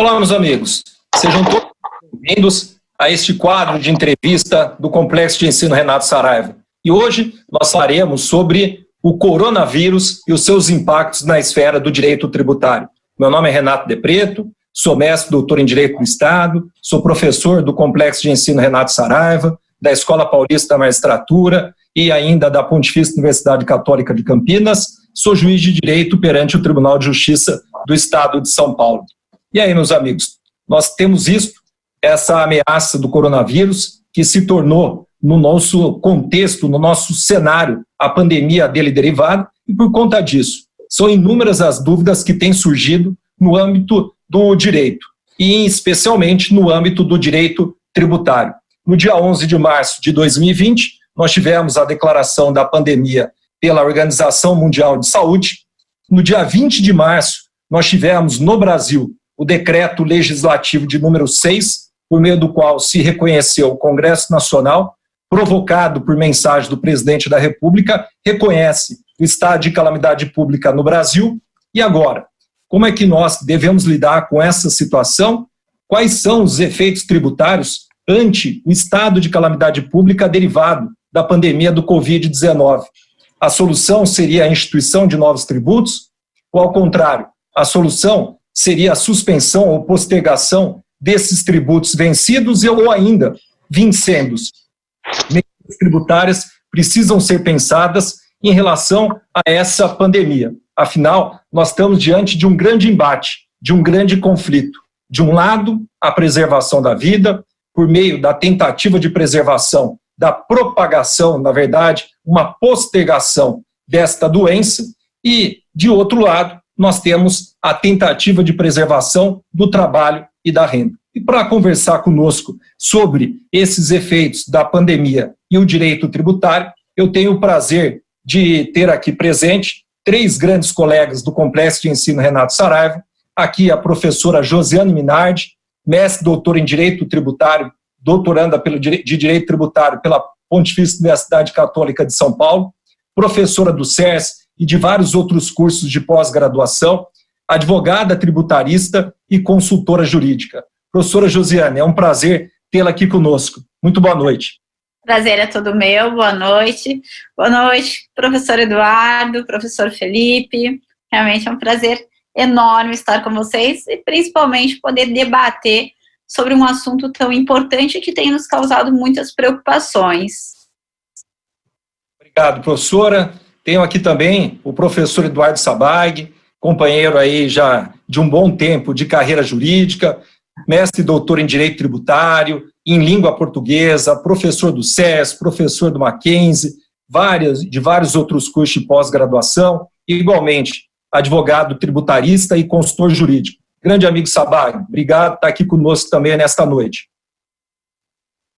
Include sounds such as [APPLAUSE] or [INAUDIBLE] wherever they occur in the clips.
Olá, meus amigos. Sejam todos bem-vindos a este quadro de entrevista do Complexo de Ensino Renato Saraiva. E hoje nós falaremos sobre o coronavírus e os seus impactos na esfera do direito tributário. Meu nome é Renato De Preto, sou mestre doutor em Direito do Estado, sou professor do Complexo de Ensino Renato Saraiva, da Escola Paulista da Magistratura e ainda da Pontifícia Universidade Católica de Campinas, sou juiz de direito perante o Tribunal de Justiça do Estado de São Paulo. E aí, meus amigos, nós temos visto essa ameaça do coronavírus que se tornou no nosso contexto, no nosso cenário, a pandemia dele derivada, e por conta disso, são inúmeras as dúvidas que têm surgido no âmbito do direito, e especialmente no âmbito do direito tributário. No dia 11 de março de 2020, nós tivemos a declaração da pandemia pela Organização Mundial de Saúde. No dia 20 de março, nós tivemos no Brasil o decreto legislativo de número 6, por meio do qual se reconheceu o Congresso Nacional, provocado por mensagem do presidente da República, reconhece o estado de calamidade pública no Brasil. E agora, como é que nós devemos lidar com essa situação? Quais são os efeitos tributários ante o estado de calamidade pública derivado da pandemia do Covid-19? A solução seria a instituição de novos tributos? Ou, ao contrário, a solução seria a suspensão ou postergação desses tributos vencidos ou ainda vincendos. Medidas tributárias precisam ser pensadas em relação a essa pandemia. Afinal, nós estamos diante de um grande embate, de um grande conflito. De um lado, a preservação da vida, por meio da tentativa de preservação da propagação, na verdade, uma postergação desta doença, e, de outro lado, nós temos a tentativa de preservação do trabalho e da renda. E para conversar conosco sobre esses efeitos da pandemia e o direito tributário, eu tenho o prazer de ter aqui presente três grandes colegas do Complexo de Ensino Renato Saraiva, aqui a professora Josiane Minardi, mestre doutor em Direito Tributário, doutoranda de Direito Tributário pela Pontifícia Universidade Católica de São Paulo, professora do SERS e de vários outros cursos de pós-graduação, advogada tributarista e consultora jurídica. Professora Josiane, é um prazer tê-la aqui conosco. Muito boa noite. Prazer é todo meu, boa noite. Boa noite, professor Eduardo, professor Felipe. Realmente é um prazer enorme estar com vocês e principalmente poder debater sobre um assunto tão importante que tem nos causado muitas preocupações. Obrigado, professora. Tenho aqui também o professor Eduardo Sabag, companheiro aí já de um bom tempo de carreira jurídica, mestre e doutor em Direito Tributário, em Língua Portuguesa, professor do SES, professor do Mackenzie, várias, de vários outros cursos de pós-graduação, igualmente advogado tributarista e consultor jurídico. Grande amigo Sabag, obrigado por estar aqui conosco também nesta noite.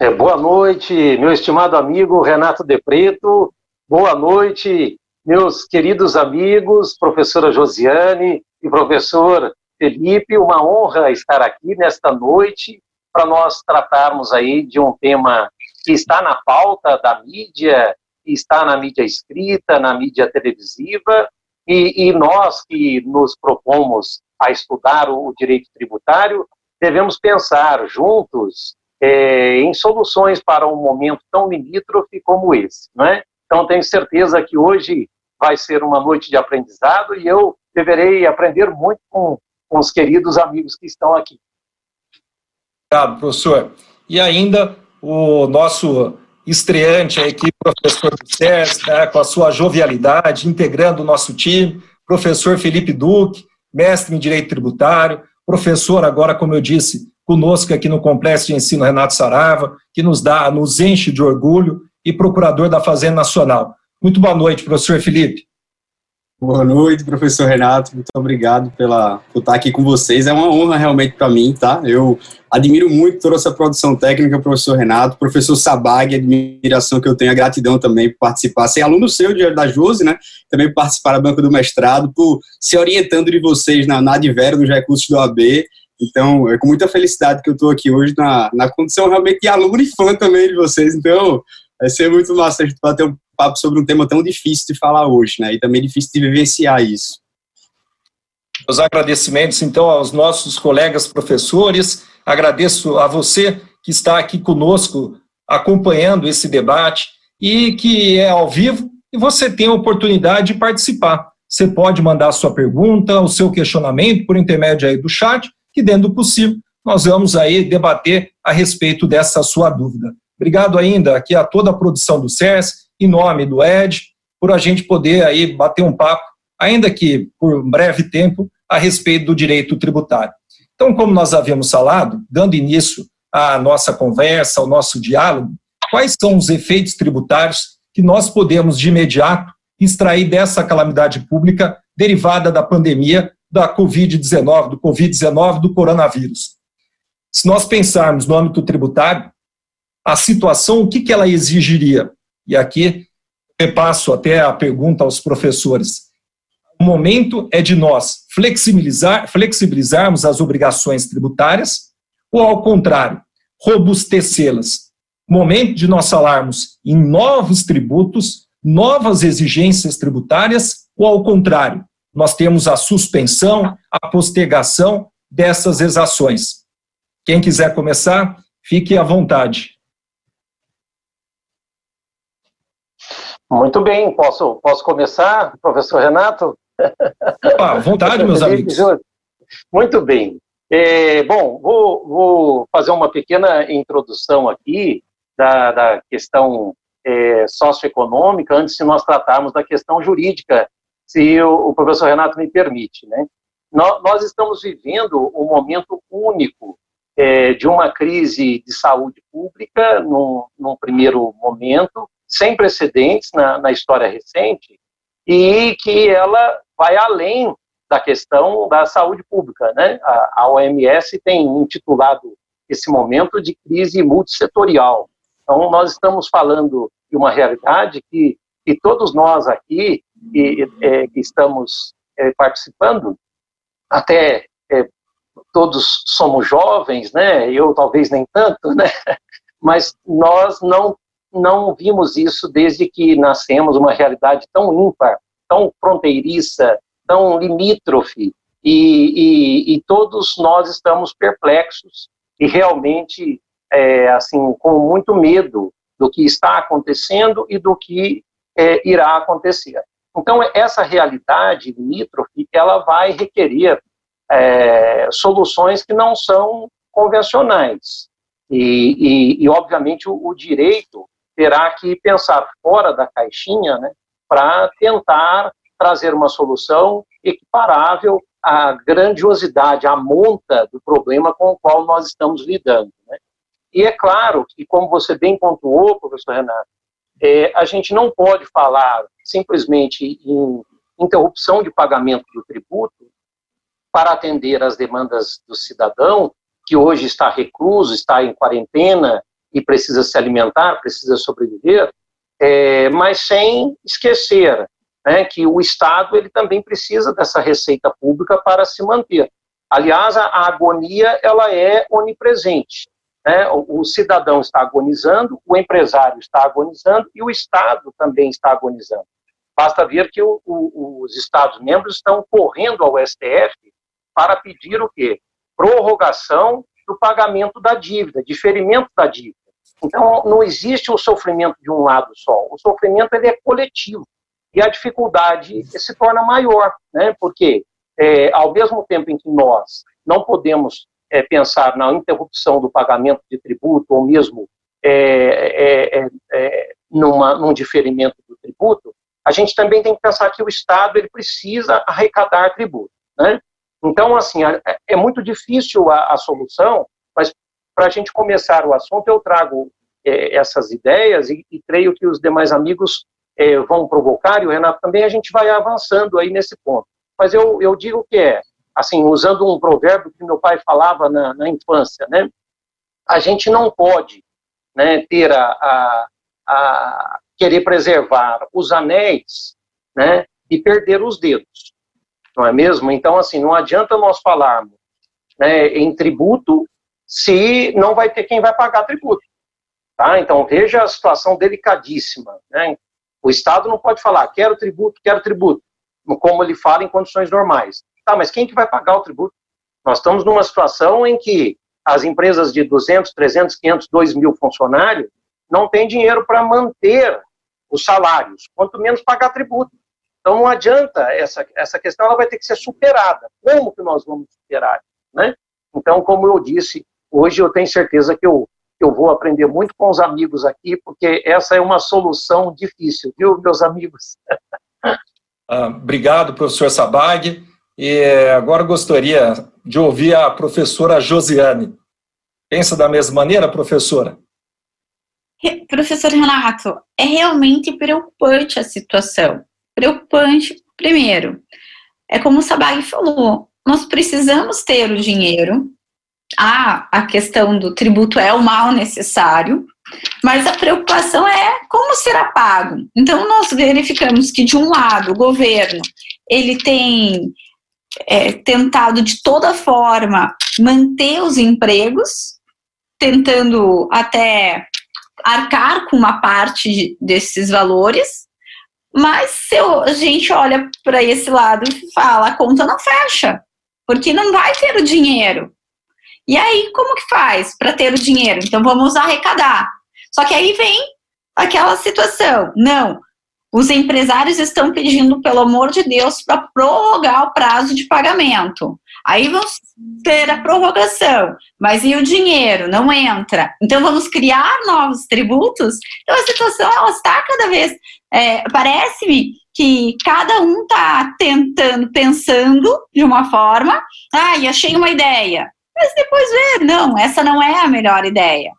É, boa noite, meu estimado amigo Renato De Preto, Boa noite, meus queridos amigos, professora Josiane e professor Felipe. Uma honra estar aqui nesta noite para nós tratarmos aí de um tema que está na pauta da mídia, está na mídia escrita, na mídia televisiva, e, e nós que nos propomos a estudar o direito tributário, devemos pensar juntos é, em soluções para um momento tão limítrofe como esse, não é? Então, tenho certeza que hoje vai ser uma noite de aprendizado e eu deverei aprender muito com, com os queridos amigos que estão aqui. Obrigado, professor. E ainda o nosso estreante aqui, professor do né, com a sua jovialidade, integrando o nosso time, professor Felipe Duque, mestre em Direito Tributário, professor agora, como eu disse, conosco aqui no Complexo de Ensino Renato Sarava, que nos dá, nos enche de orgulho e procurador da Fazenda Nacional. Muito boa noite, professor Felipe. Boa noite, professor Renato. Muito obrigado pela, por estar aqui com vocês. É uma honra realmente para mim, tá? Eu admiro muito toda essa produção técnica, professor Renato, professor Sabag, admiração que eu tenho, a gratidão também por participar, ser aluno seu de, da Jose, né? Também por participar da banca do mestrado, por se orientando de vocês na, na Advero, nos recursos do AB. Então, é com muita felicidade que eu estou aqui hoje na, na condição realmente de aluno e fã também de vocês. Então, Vai ser muito massa a gente bater um papo sobre um tema tão difícil de falar hoje, né? E também difícil de vivenciar isso. Os agradecimentos, então, aos nossos colegas professores, agradeço a você que está aqui conosco acompanhando esse debate e que é ao vivo e você tem a oportunidade de participar. Você pode mandar a sua pergunta, o seu questionamento por intermédio aí do chat, que dentro do possível nós vamos aí debater a respeito dessa sua dúvida. Obrigado ainda aqui a toda a produção do CERS, em nome do ED, por a gente poder aí bater um papo, ainda que por breve tempo, a respeito do direito tributário. Então, como nós havíamos falado, dando início à nossa conversa, ao nosso diálogo, quais são os efeitos tributários que nós podemos, de imediato, extrair dessa calamidade pública derivada da pandemia da Covid-19, do Covid-19, do coronavírus. Se nós pensarmos no âmbito tributário, a situação, o que, que ela exigiria? E aqui eu passo até a pergunta aos professores. O momento é de nós flexibilizar, flexibilizarmos as obrigações tributárias ou, ao contrário, robustecê-las. Momento de nós falarmos em novos tributos, novas exigências tributárias ou, ao contrário, nós temos a suspensão, a postergação dessas exações. Quem quiser começar, fique à vontade. Muito bem, posso, posso começar, professor Renato? à vontade, meus [LAUGHS] amigos. Muito bem. É, bom, vou, vou, fazer uma pequena introdução aqui da, da questão é, socioeconômica antes de nós tratarmos da questão jurídica, se o, o professor Renato me permite. Né? Nós, nós estamos vivendo um momento único é, de uma crise de saúde pública, num, num primeiro momento, sem precedentes na, na história recente, e que ela vai além da questão da saúde pública. Né? A, a OMS tem intitulado esse momento de crise multissetorial. Então, nós estamos falando de uma realidade que, que todos nós aqui que, é, que estamos é, participando, até é, todos somos jovens, né? Eu talvez nem tanto, né? [LAUGHS] Mas nós não não vimos isso desde que nascemos, uma realidade tão ímpar, tão fronteiriça, tão limítrofe, e, e, e todos nós estamos perplexos e realmente, é, assim, com muito medo do que está acontecendo e do que é, irá acontecer. Então, essa realidade limítrofe, ela vai requerer é, soluções que não são convencionais. E, e, e obviamente, o, o, direito terá que pensar fora da caixinha né, para tentar trazer uma solução equiparável à grandiosidade, à monta do problema com o qual nós estamos lidando. Né? E é claro que, como você bem pontuou, professor Renato, é, a gente não pode falar simplesmente em interrupção de pagamento do tributo para atender às demandas do cidadão, que hoje está recluso, está em quarentena e precisa se alimentar, precisa sobreviver, é, mas sem esquecer né, que o Estado ele também precisa dessa receita pública para se manter. Aliás, a, a agonia ela é onipresente. Né? O, o, cidadão está agonizando, o empresário está agonizando e o Estado também está agonizando. Basta ver que o, o, os Estados-membros estão correndo ao STF para pedir o quê? Prorrogação do pagamento da dívida, diferimento da dívida. Então, não existe o sofrimento de um lado só. O sofrimento ele é coletivo e a dificuldade se torna maior, né? Porque é, ao mesmo tempo em que nós não podemos é, pensar na interrupção do pagamento de tributo ou mesmo é, é, é, é, numa, num diferimento do tributo, a gente também tem que pensar que o Estado ele precisa arrecadar tributo, né? Então, assim, é muito difícil a, a solução, para a gente começar o assunto, eu trago é, essas ideias e, e, creio que os demais amigos é, vão provocar, e o Renato também, a gente vai avançando aí nesse ponto. Mas eu, eu digo que é, assim, usando um provérbio que meu pai falava na, na infância, né? A gente não pode né, ter a, a, a querer preservar os anéis né, e perder os dedos, não é mesmo? Então, assim, não adianta nós falarmos né, em tributo se não vai ter quem vai pagar tributo. Tá? Então, veja a situação delicadíssima. Né? O Estado não pode falar, quero tributo, quero tributo, como ele fala em condições normais. Tá, mas quem que vai pagar o tributo? Nós estamos numa situação em que as empresas de 200, 300, 500, 2 mil funcionários não têm dinheiro para manter os salários, quanto menos pagar tributo. Então não adianta, essa, essa questão ela vai ter que ser superada. Como que nós vamos superar? Né? Então, como eu disse, hoje eu tenho certeza que eu, eu vou aprender muito com os amigos aqui, porque essa é uma solução difícil, viu, meus amigos? ah, obrigado, professor Sabag. E agora gostaria de ouvir a professora Josiane. Pensa da mesma maneira, professora? Professor Renato, é realmente preocupante a situação. Preocupante, primeiro, é como o Sabag falou, nós precisamos ter o dinheiro. Ah, a questão do tributo é o mal necessário, mas a preocupação é como será pago. Então, nós verificamos que, de um lado, o governo ele tem é, tentado de toda forma manter os empregos, tentando até arcar com uma parte desses valores, mas se a gente olha para esse lado e fala, a conta não fecha, porque não vai ter o dinheiro. E aí, como que faz para ter o dinheiro? Então, vamos arrecadar. Só que aí vem aquela situação, não, os empresários estão pedindo, pelo amor de Deus, para prorrogar o prazo de pagamento. Aí vamos ter a prorrogação, mas e o dinheiro? Não entra. Então vamos criar novos tributos? Então a situação está cada vez. É, Parece-me que cada um está tentando, pensando de uma forma, ah, e achei uma ideia. Mas depois vê, não, essa não é a melhor ideia.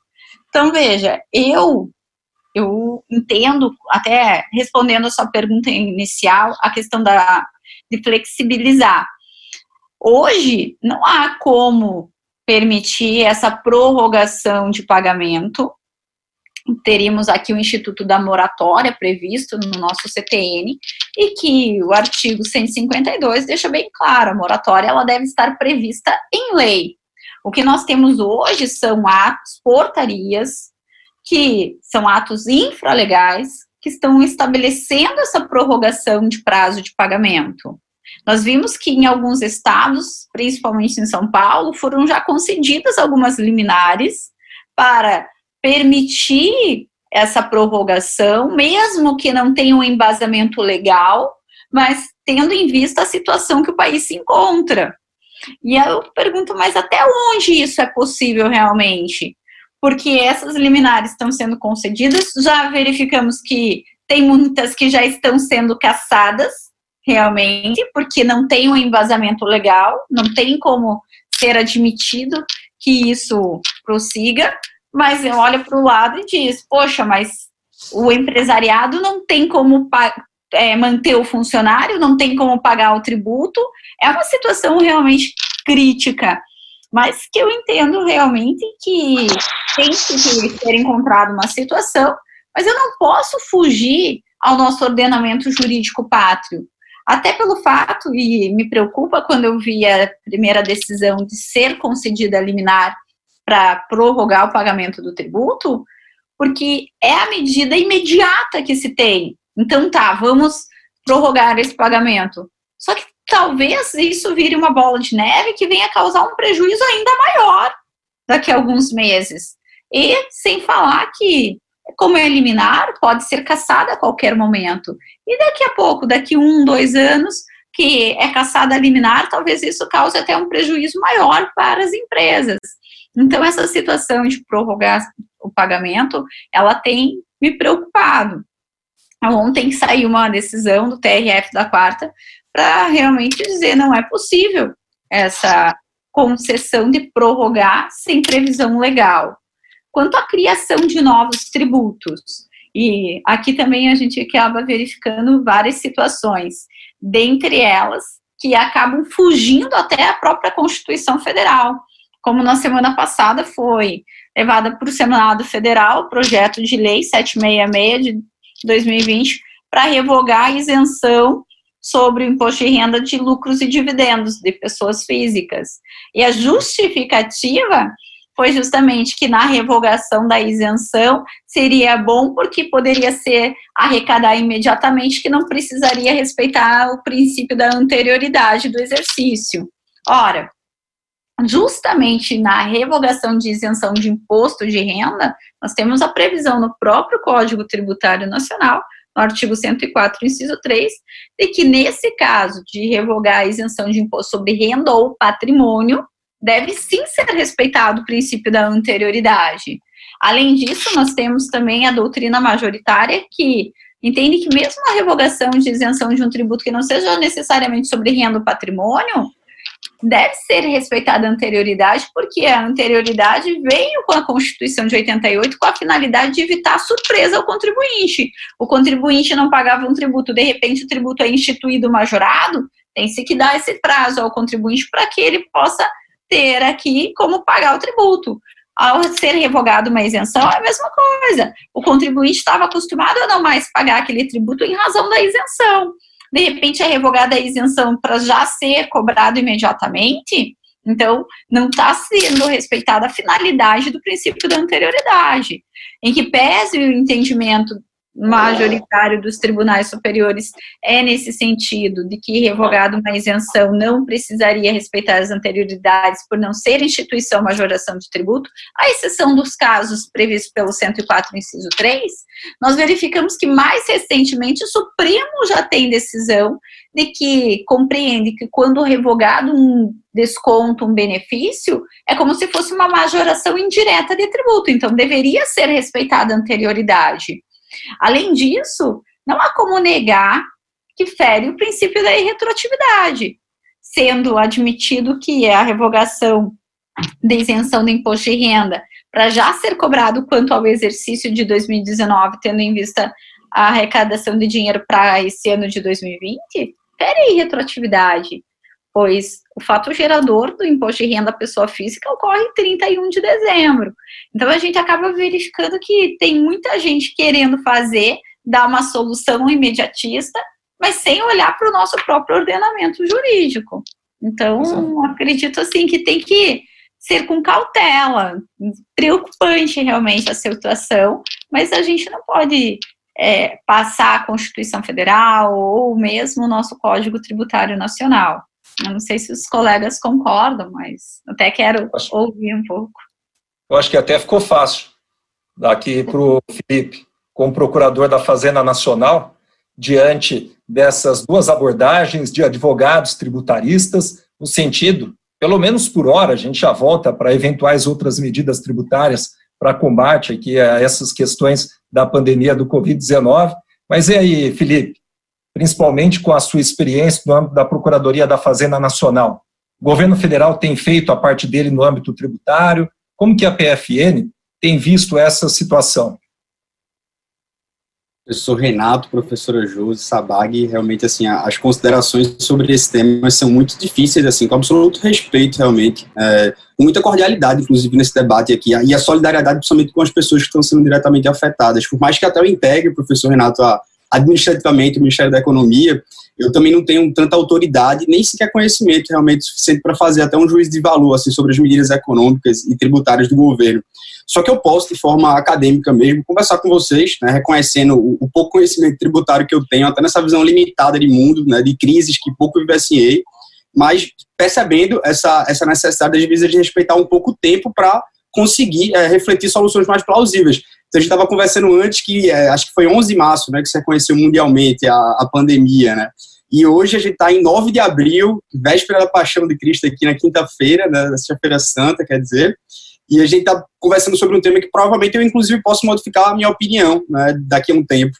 Então, veja, eu eu entendo, até respondendo a sua pergunta inicial, a questão da, de flexibilizar. Hoje, não há como permitir essa prorrogação de pagamento. Teríamos aqui o Instituto da Moratória previsto no nosso CTN e que o artigo 152 deixa bem claro, a moratória ela deve estar prevista em lei. O que nós temos hoje são atos, portarias, que são atos infralegais que estão estabelecendo essa prorrogação de prazo de pagamento. Nós vimos que em alguns estados, principalmente em São Paulo, foram já concedidas algumas liminares para permitir essa prorrogação, mesmo que não tenha um embasamento legal, mas tendo em vista a situação que o país se encontra. E eu pergunto, mas até onde isso é possível realmente? porque essas liminares estão sendo concedidas. Já verificamos que tem muitas que já estão sendo caçadas, realmente, porque não tem um embasamento legal, não tem como ser admitido que isso prossiga, mas eu olho para o lado e diz, poxa, mas o empresariado não tem como é, manter o funcionário, não tem como pagar o tributo, é uma situação realmente crítica mas que eu entendo realmente que tem que ser encontrada uma situação, mas eu não posso fugir ao nosso ordenamento jurídico pátrio. Até pelo fato, e me preocupa quando eu vi a primeira decisão de ser concedida liminar para prorrogar o pagamento do tributo, porque é a medida imediata que se tem. Então tá, vamos prorrogar esse pagamento. Só que talvez isso vire uma bola de neve que venha causar um prejuízo ainda maior daqui a alguns meses. E sem falar que, como é eliminar, pode ser caçada a qualquer momento. E daqui a pouco, daqui um, dois anos, que é caçada a liminar, talvez isso cause até um prejuízo maior para as empresas. Então, essa situação de prorrogar o pagamento, ela tem me preocupado. Ontem saiu uma decisão do TRF da quarta para realmente dizer não é possível essa concessão de prorrogar sem previsão legal. Quanto à criação de novos tributos, e aqui também a gente acaba verificando várias situações, dentre elas que acabam fugindo até a própria Constituição Federal, como na semana passada foi levada para o Senado Federal o projeto de lei 766 de 2020 para revogar a isenção sobre o imposto de renda de lucros e dividendos de pessoas físicas. E a justificativa foi justamente que na revogação da isenção seria bom porque poderia ser arrecadar imediatamente que não precisaria respeitar o princípio da anterioridade do exercício. Ora, justamente na revogação de isenção de imposto de renda, nós temos a previsão no próprio Código Tributário Nacional, no artigo 104, inciso 3, de que nesse caso de revogar a isenção de imposto sobre renda ou patrimônio, deve sim ser respeitado o princípio da anterioridade. Além disso, nós temos também a doutrina majoritária que entende que mesmo a revogação de isenção de um tributo que não seja necessariamente sobre renda ou patrimônio, deve ser respeitada a anterioridade, porque a anterioridade veio com a Constituição de 88 com a finalidade de evitar surpresa ao contribuinte. O contribuinte não pagava um tributo, de repente o tributo é instituído majorado, tem-se que dar esse prazo ao contribuinte para que ele possa ter aqui como pagar o tributo. Ao ser revogado uma isenção, é a mesma coisa. O contribuinte estava acostumado a não mais pagar aquele tributo em razão da isenção de repente é revogada a isenção para já ser cobrado imediatamente, então não está sendo respeitada a finalidade do princípio da anterioridade, em que pese o entendimento majoritário dos tribunais superiores é nesse sentido, de que revogado uma isenção não precisaria respeitar as anterioridades por não ser instituição majoração de tributo, à exceção dos casos previstos pelo 104, inciso 3, nós verificamos que mais recentemente o Supremo já tem decisão de que compreende que quando revogado um desconto, um benefício, é como se fosse uma majoração indireta de tributo, então deveria ser respeitada a anterioridade. Além disso, não há como negar que fere o princípio da irretroatividade, sendo admitido que a revogação da isenção do imposto de renda para já ser cobrado quanto ao exercício de 2019, tendo em vista a arrecadação de dinheiro para esse ano de 2020, fere a irretroatividade, pois o fato gerador do imposto de renda à pessoa física ocorre em 31 de dezembro. Então a gente acaba verificando que tem muita gente querendo fazer, dar uma solução imediatista, mas sem olhar para o nosso próprio ordenamento jurídico. Então, acredito assim que tem que ser com cautela. Preocupante realmente a situação, mas a gente não pode é, passar a Constituição Federal ou mesmo o nosso Código Tributário Nacional. Eu não sei se os colegas concordam, mas até quero acho, ouvir um pouco. Eu acho que até ficou fácil daqui para o Felipe, como procurador da Fazenda Nacional, diante dessas duas abordagens de advogados tributaristas, no sentido, pelo menos por hora, a gente já volta para eventuais outras medidas tributárias para combate aqui a essas questões da pandemia do Covid-19. Mas e aí, Felipe, principalmente com a sua experiência no âmbito da Procuradoria da Fazenda Nacional. O governo federal tem feito a parte dele no âmbito tributário. Como que a PFN tem visto essa situação? Professor Renato, professora Josi, Sabag, realmente, assim, as considerações sobre esse tema são muito difíceis, assim, com absoluto respeito, realmente, é, muita cordialidade, inclusive, nesse debate aqui, e a solidariedade, principalmente com as pessoas que estão sendo diretamente afetadas, por mais que até eu integre, professor Renato, a, administrativamente o Ministério da Economia, eu também não tenho tanta autoridade, nem sequer conhecimento realmente suficiente para fazer até um juízo de valor assim, sobre as medidas econômicas e tributárias do governo. Só que eu posso, de forma acadêmica mesmo, conversar com vocês, né, reconhecendo o, o, pouco conhecimento tributário que eu tenho, até nessa visão limitada de mundo, né, de crises que pouco vivenciei, mas percebendo essa, essa necessidade, às vezes, de respeitar um pouco o tempo para conseguir é, refletir soluções mais plausíveis. Então, a gente estava conversando antes que, é, acho que foi 11 de março, né, que se reconheceu mundialmente a, a pandemia, né? E hoje a gente está em 9 de abril, véspera da Paixão de Cristo aqui na quinta-feira, né, na Sexta-feira Santa, quer dizer, e a gente está conversando sobre um tema que provavelmente eu, inclusive, posso modificar a minha opinião né, daqui a um tempo.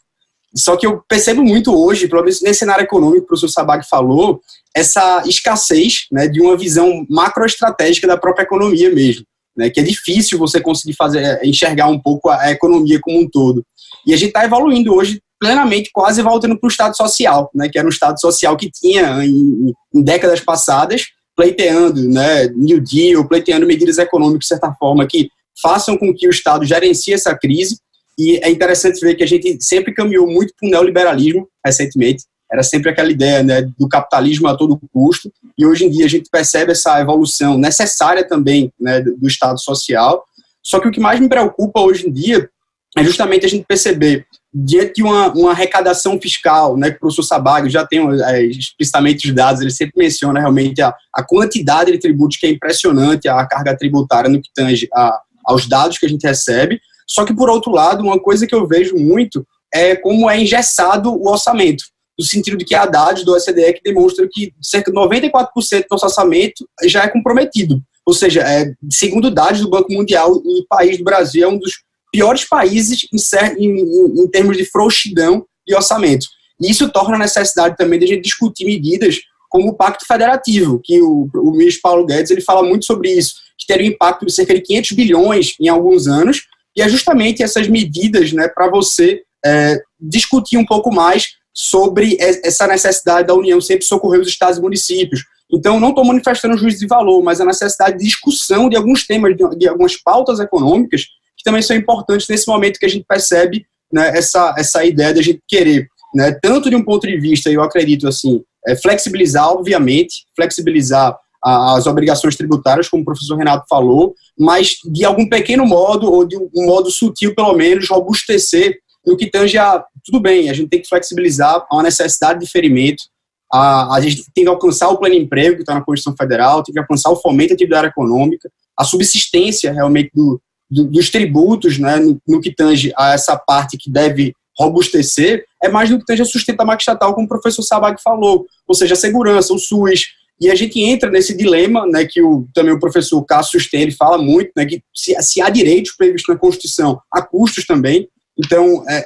Só que eu percebo muito hoje, pelo menos nesse cenário econômico que o professor Sabag falou, essa escassez né, de uma visão macroestratégica da própria economia mesmo né, que é difícil você conseguir fazer é, enxergar um pouco a, economia como um todo. E a gente está evoluindo hoje plenamente, quase voltando para o Estado social, né, que era um Estado social que tinha em, em décadas passadas, pleiteando né, New Deal, pleiteando medidas econômicas, de certa forma, que façam com que o Estado gerencie essa crise. E é interessante ver que a gente sempre caminhou muito para o neoliberalismo recentemente. Era sempre aquela ideia né, do capitalismo a todo custo, e hoje em dia a gente percebe essa evolução necessária também né, do Estado social. Só que o que mais me preocupa hoje em dia é justamente a gente perceber, diante de uma, uma arrecadação fiscal, né, que o professor Sabag já tem é, explicitamente os dados, ele sempre menciona realmente a, a quantidade de tributos que é impressionante, a carga tributária no que tange a, aos dados que a gente recebe. Só que, por outro lado, uma coisa que eu vejo muito é como é engessado o orçamento no sentido de que há dados do OCDE que demonstram que cerca de 94% do nosso orçamento já é comprometido. Ou seja, é, segundo dados do Banco Mundial, o país do Brasil é um dos piores países em, em, em termos de frouxidão de orçamento. E isso torna a necessidade também de a gente discutir medidas como o Pacto Federativo, que o, o ministro Paulo Guedes ele fala muito sobre isso, que teria um impacto de cerca de 500 bilhões em alguns anos, e é justamente essas medidas né, para você é, discutir um pouco mais sobre essa necessidade da União sempre socorrer os estados e municípios. Então, não estou manifestando juízo de valor, mas a necessidade de discussão de alguns temas, de, algumas pautas econômicas, que também são importantes nesse momento que a gente percebe né, essa, essa ideia de a gente querer, né, tanto de um ponto de vista, eu acredito assim, é, flexibilizar, obviamente, flexibilizar as obrigações tributárias, como o professor Renato falou, mas de algum pequeno modo, ou de um modo sutil, pelo menos, robustecer no que tange a, tudo bem, a gente tem que flexibilizar a necessidade de ferimento, a, a gente tem que alcançar o pleno emprego que está na Constituição Federal, tem que alcançar o fomento da atividade econômica, a subsistência realmente do, do, dos tributos, né, no, no, que tange a essa parte que deve robustecer, é mais do que tange a sustentabilidade estatal, como o professor Sabag falou, ou seja, a segurança, o SUS, e a gente entra nesse dilema, né, que o, também o professor Cássio Sustene fala muito, né, que se, se há direitos previstos na Constituição, há custos também, então, é,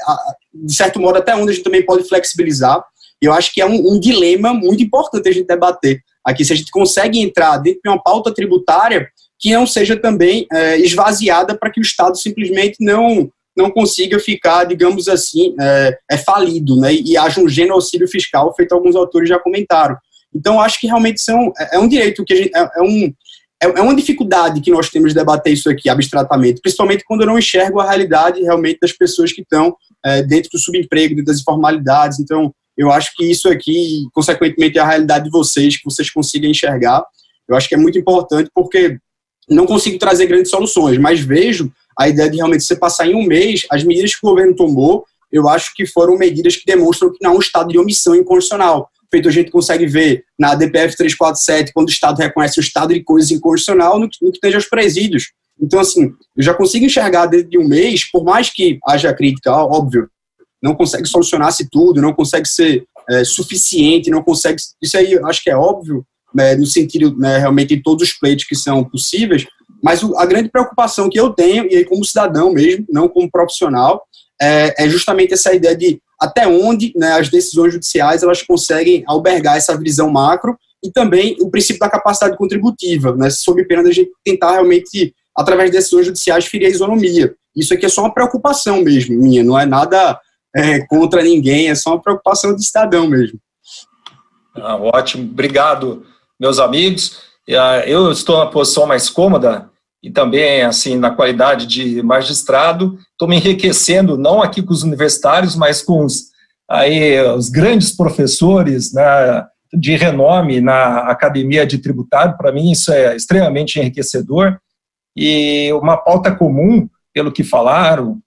de certo modo, até onde a gente também pode flexibilizar. Eu acho que é um, um, dilema muito importante a gente debater aqui, se a gente consegue entrar dentro de uma pauta tributária que não seja também é, esvaziada para que o Estado simplesmente não não consiga ficar, digamos assim, é, é falido, né, e haja um genocídio fiscal, feito alguns autores já comentaram. Então, acho que realmente são, é, é um direito que a gente, é, é um, é, é uma dificuldade que nós temos de debater isso aqui abstratamente, principalmente quando eu não enxergo a realidade realmente das pessoas que estão é, dentro do subemprego, dentro das informalidades. Então, eu acho que isso aqui, consequentemente, é a realidade de vocês, que vocês consigam enxergar. Eu acho que é muito importante porque não consigo trazer grandes soluções, mas vejo a ideia de realmente você passar em um mês as medidas que o governo tomou, eu acho que foram medidas que demonstram que não há um estado de omissão inconstitucional feito a gente consegue ver na DPF 347, quando o Estado reconhece o estado de coisas inconstitucional no que, no que tange aos presídios. Então, assim, eu já consigo enxergar dentro de um mês, por mais que haja crítica, óbvio, não consegue solucionar-se tudo, não consegue ser é, suficiente, não consegue. Isso aí acho que é óbvio, né, no sentido né, realmente de todos os pleitos que são possíveis, mas a grande preocupação que eu tenho, e aí como cidadão mesmo, não como profissional, é, é justamente essa ideia de até onde né, as decisões judiciais elas conseguem albergar essa visão macro e também o princípio da capacidade contributiva, né, sob pena de a gente tentar realmente, através de decisões judiciais, ferir a isonomia. Isso aqui é só uma preocupação mesmo minha, não é nada é, contra ninguém, é só uma preocupação de cidadão mesmo. Ah, ótimo, obrigado, meus amigos. Ah, eu estou na posição mais cômoda e também, assim, na qualidade de magistrado, estou me enriquecendo, não aqui com os universitários, mas com os, aí, os grandes professores né, de renome na academia de tributário. Para mim, isso é extremamente enriquecedor. E uma pauta comum, pelo que falaram,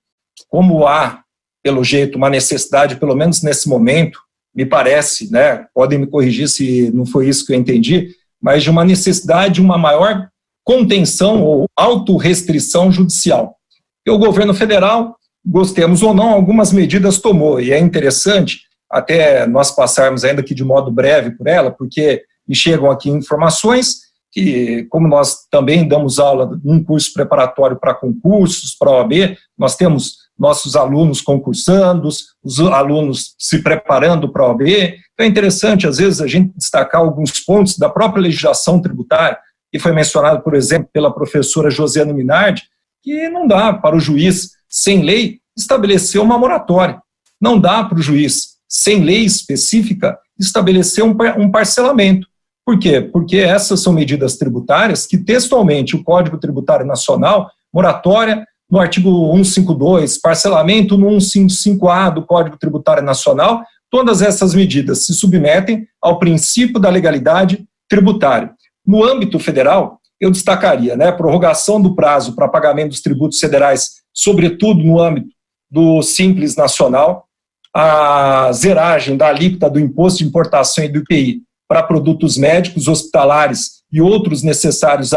como há, pelo jeito, uma necessidade, pelo menos nesse momento, me parece, né, podem me corrigir se não foi isso que eu entendi, mas de uma necessidade de uma maior contenção ou autorrestrição judicial. E o governo federal, gostemos ou não, algumas medidas tomou, e é interessante até nós passarmos ainda aqui de modo breve por ela, porque me chegam aqui informações que, como nós também damos aula num curso preparatório para concursos, para OAB, nós temos nossos alunos concursando, os alunos se preparando para a OAB. Então é interessante, às vezes, a gente destacar alguns pontos da própria legislação tributária, que foi mencionado, por exemplo, pela professora Josiana Minardi, que não dá para o juiz, sem lei, estabelecer uma moratória. Não dá para o juiz, sem lei específica, estabelecer um parcelamento. Por quê? Porque essas são medidas tributárias que, textualmente, o Código Tributário Nacional, moratória no artigo 152, parcelamento no 155A do Código Tributário Nacional, Todas essas medidas se submetem ao princípio da legalidade tributária. No âmbito federal, eu destacaria né, a prorrogação do prazo para pagamento dos tributos federais, sobretudo no âmbito do Simples Nacional, a zeragem da alíquota do imposto de importação e do IPI para produtos médicos, hospitalares e outros necessários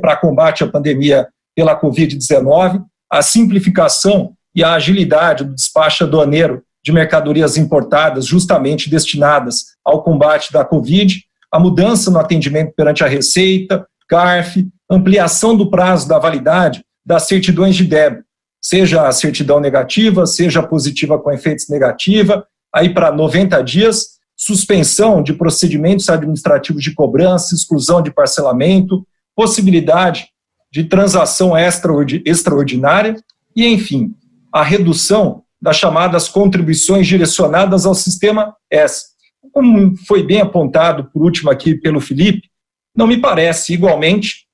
para combate à pandemia pela Covid-19, a simplificação e a agilidade do despacho aduaneiro de mercadorias importadas justamente destinadas ao combate da Covid, a mudança no atendimento perante a Receita, CARF, ampliação do prazo da validade das certidões de débito, seja a certidão negativa, seja positiva com efeitos negativa, aí para 90 dias, suspensão de procedimentos administrativos de cobrança, exclusão de parcelamento, possibilidade de transação extraordinária e, enfim, a redução das chamadas contribuições direcionadas ao sistema S. Como foi bem apontado por último aqui pelo Felipe, não me parece igualmente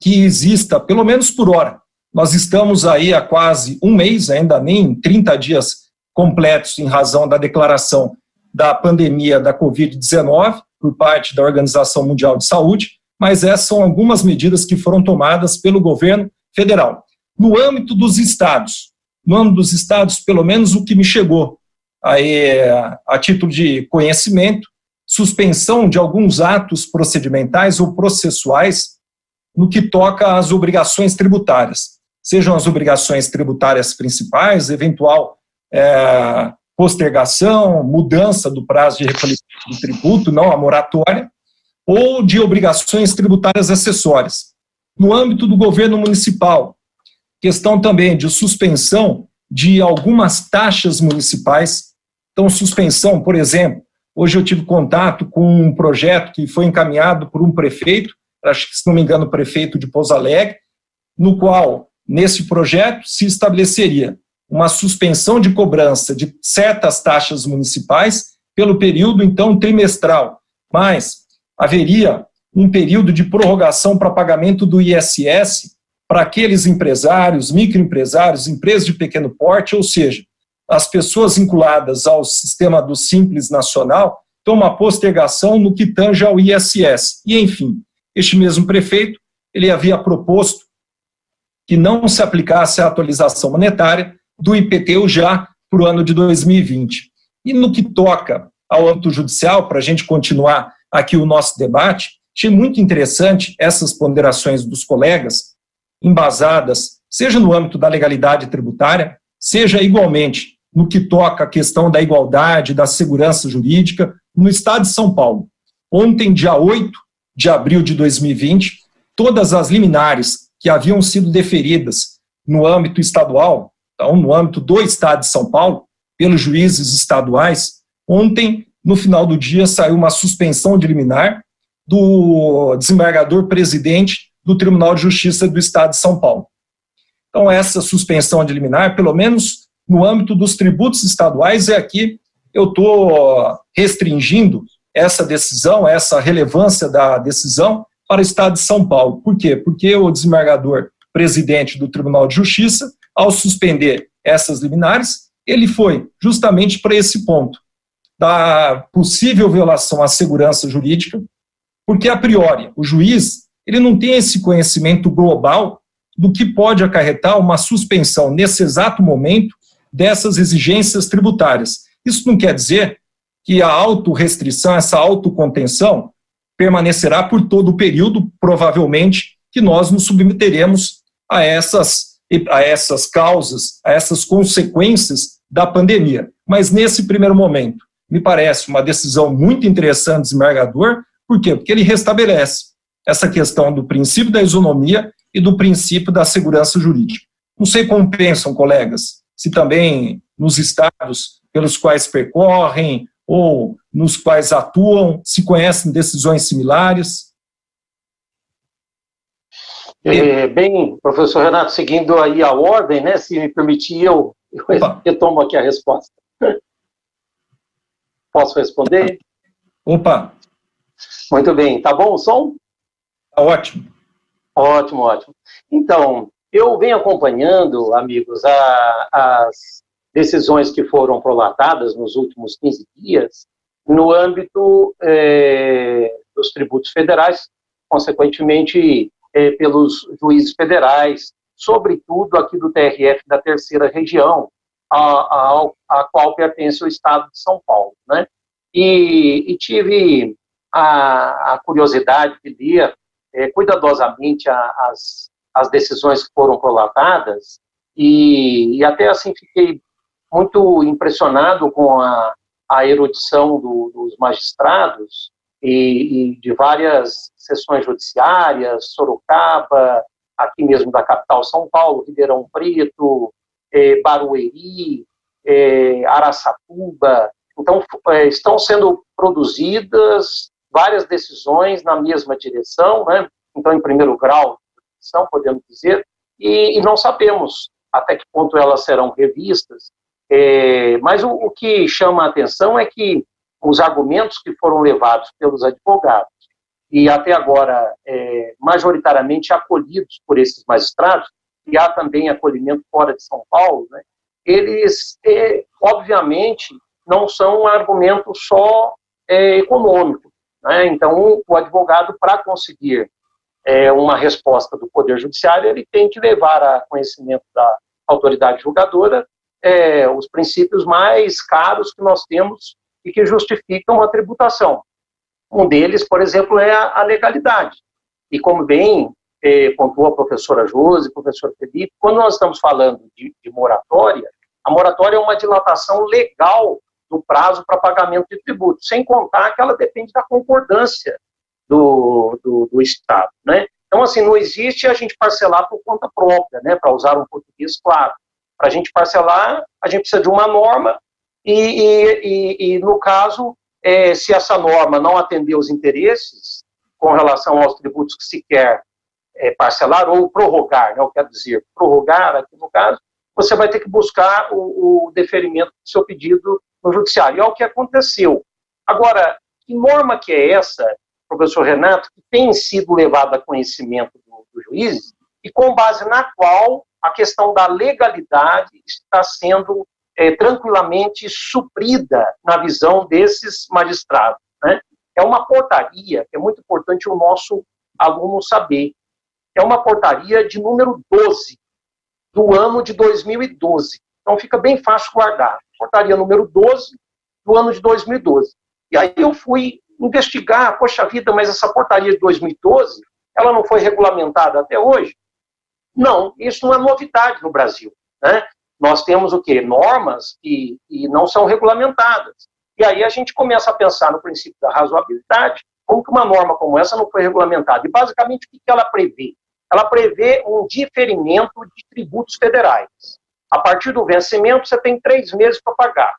que exista, pelo menos por hora, nós estamos aí há quase um mês, ainda nem 30 dias completos, em razão da declaração da pandemia da Covid-19 por parte da Organização Mundial de Saúde, mas essas são algumas medidas que foram tomadas pelo governo federal. No âmbito dos estados, no âmbito dos estados, pelo menos o que me chegou aí, a título de conhecimento, suspensão de alguns atos procedimentais ou processuais no que toca às obrigações tributárias, sejam as obrigações tributárias principais, eventual é, postergação, mudança do prazo de recolhimento do tributo, não a moratória, ou de obrigações tributárias acessórias. No âmbito do governo municipal, questão também de suspensão de algumas taxas municipais. Então, suspensão, por exemplo, hoje eu tive contato com um projeto que foi encaminhado por um prefeito, acho que, se não me engano, prefeito de Pouso Alegre, no qual, nesse projeto, se estabeleceria uma suspensão de cobrança de certas taxas municipais pelo período, então, trimestral, mas haveria um período de prorrogação para pagamento do ISS para aqueles empresários, microempresários, empresas de pequeno porte, ou seja, as pessoas vinculadas ao sistema do Simples Nacional, então uma postergação no que tange ao ISS. E, enfim, este mesmo prefeito, ele havia proposto que não se aplicasse a atualização monetária do IPTU já para o ano de 2020. E no que toca ao âmbito judicial, para a gente continuar aqui o nosso debate, achei muito interessante essas ponderações dos colegas, embasadas, seja no âmbito da legalidade tributária, seja igualmente no que toca à questão da igualdade, da segurança jurídica, no Estado de São Paulo. Ontem, dia 8 de abril de 2020, todas as liminares que haviam sido deferidas no âmbito estadual, então, no âmbito do Estado de São Paulo, pelos juízes estaduais, ontem, no final do dia, saiu uma suspensão de liminar do desembargador presidente do Tribunal de Justiça do Estado de São Paulo. Então, essa suspensão de liminar, pelo menos no âmbito dos tributos estaduais, é aqui eu estou restringindo essa decisão, essa relevância da decisão para o Estado de São Paulo. Por quê? Porque o desembargador presidente do Tribunal de Justiça, ao suspender essas liminares, ele foi justamente para esse ponto da possível violação à segurança jurídica, porque a priori o juiz ele não tem esse conhecimento global do que pode acarretar uma suspensão nesse exato momento dessas exigências tributárias. Isso não quer dizer que a autorrestrição, essa autocontenção, permanecerá por todo o período, provavelmente, que nós nos submeteremos a essas, a essas causas, a essas consequências da pandemia. Mas nesse primeiro momento, me parece uma decisão muito interessante do desembargador, por quê? Porque ele restabelece essa questão do princípio da isonomia e do princípio da segurança jurídica. Não sei como pensam, colegas, se também nos estados pelos quais percorrem ou nos quais atuam, se conhecem decisões similares. É, bem, professor Renato, seguindo aí a ordem, né, se me permitir, eu, eu retomo aqui a resposta. Posso responder? Opa! Muito bem, tá bom o som? Ótimo. Ótimo, ótimo. Então, eu venho acompanhando, amigos, a, as decisões que foram prolatadas nos últimos 15 dias no âmbito é, dos tributos federais, consequentemente é, pelos juízes federais, sobretudo aqui do TRF da terceira região, a, a, a qual pertence o estado de São Paulo. Né? E, e tive a, a, curiosidade de ler é, cuidadosamente as, as decisões que foram prolatadas e, e até assim fiquei muito impressionado com a, a erudição do, dos magistrados e, e, de várias sessões judiciárias, Sorocaba, aqui mesmo da capital São Paulo, Ribeirão Preto, eh, Barueri, eh, Araçatuba. Então, eh, estão sendo produzidas várias decisões na mesma direção, né? então, em primeiro grau, são, podemos dizer, e, e não sabemos até que ponto elas serão revistas. É, mas o, o, que chama a atenção é que os argumentos que foram levados pelos advogados e até agora é, majoritariamente acolhidos por esses magistrados, e há também acolhimento fora de São Paulo, né, eles, é, obviamente, não são argumentos só é, econômicos. Né? Então, o advogado, para conseguir é, uma resposta do Poder Judiciário, ele tem que levar a conhecimento da autoridade julgadora é, os princípios mais caros que nós temos e que justificam a tributação. Um deles, por exemplo, é a, legalidade. E como bem eh, pontuou a professora Josi, professor Felipe, quando nós estamos falando de, de moratória, a moratória é uma dilatação legal do prazo para pagamento de tributos, sem contar que ela depende da concordância do, do, do Estado, né? Então, assim, não existe a gente parcelar por conta própria, né, para usar um português claro. Para a gente parcelar, a gente precisa de uma norma e, e, e, e no caso, é, se essa norma não atender os interesses com relação aos tributos que se quer é, parcelar ou prorrogar, né, eu quero dizer, prorrogar aqui no caso, você vai ter que buscar o, o deferimento do seu pedido no judiciário. E é o que aconteceu. Agora, que norma que é essa, professor Renato, que tem sido levada a conhecimento do, do juiz e com base na qual a questão da legalidade está sendo é, tranquilamente suprida na visão desses magistrados. Né? É uma portaria, é muito importante o nosso aluno saber. É uma portaria de número 12, do ano de 2012. Então fica bem fácil guardar. Portaria número 12, do ano de 2012. E aí eu fui investigar, poxa vida, mas essa portaria de 2012, ela não foi regulamentada até hoje? Não, isso não é novidade no Brasil. Né? nós temos o quê? Normas que, que não são regulamentadas. E aí a gente começa a pensar no princípio da razoabilidade, como que uma norma como essa não foi regulamentada? E basicamente o que ela prevê? Ela prevê um diferimento de tributos federais. A partir do vencimento, você tem três meses para pagar.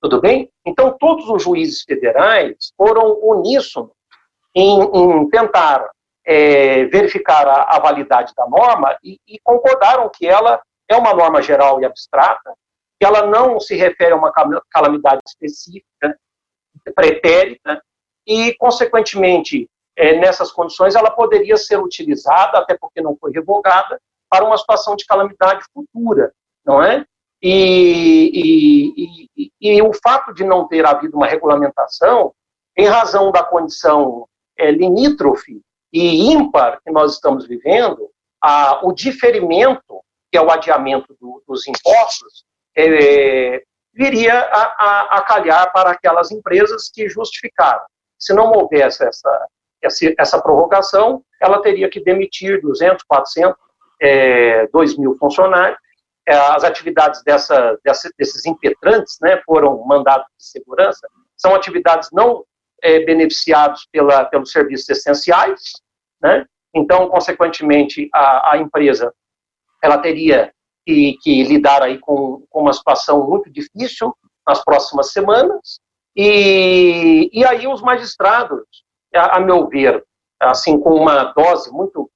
Tudo bem? Então, todos os juízes federais foram uníssonos em, em tentar é, verificar a, a, validade da norma e, e concordaram que ela é uma norma geral e abstrata, que ela não se refere a uma calamidade específica, pretérita, e, consequentemente, é, nessas condições, ela poderia ser utilizada, até porque não foi revogada, para uma situação de calamidade futura, não é? E, e, e, e o fato de não ter havido uma regulamentação, em razão da condição é, limítrofe e ímpar que nós estamos vivendo, a, o diferimento que é o adiamento do, dos impostos, é, viria a, a, a, calhar para aquelas empresas que justificaram. Se não houvesse essa, essa, essa prorrogação, ela teria que demitir 200, 400, é, 2 mil funcionários. É, as atividades dessa, dessa, desses impetrantes né, foram mandados de segurança, são atividades não é, beneficiadas pelos serviços essenciais, né? então, consequentemente, a, a empresa ela teria que, que lidar aí com, com, uma situação muito difícil nas próximas semanas, e, e aí os magistrados, a, a meu ver, assim, com uma dose muito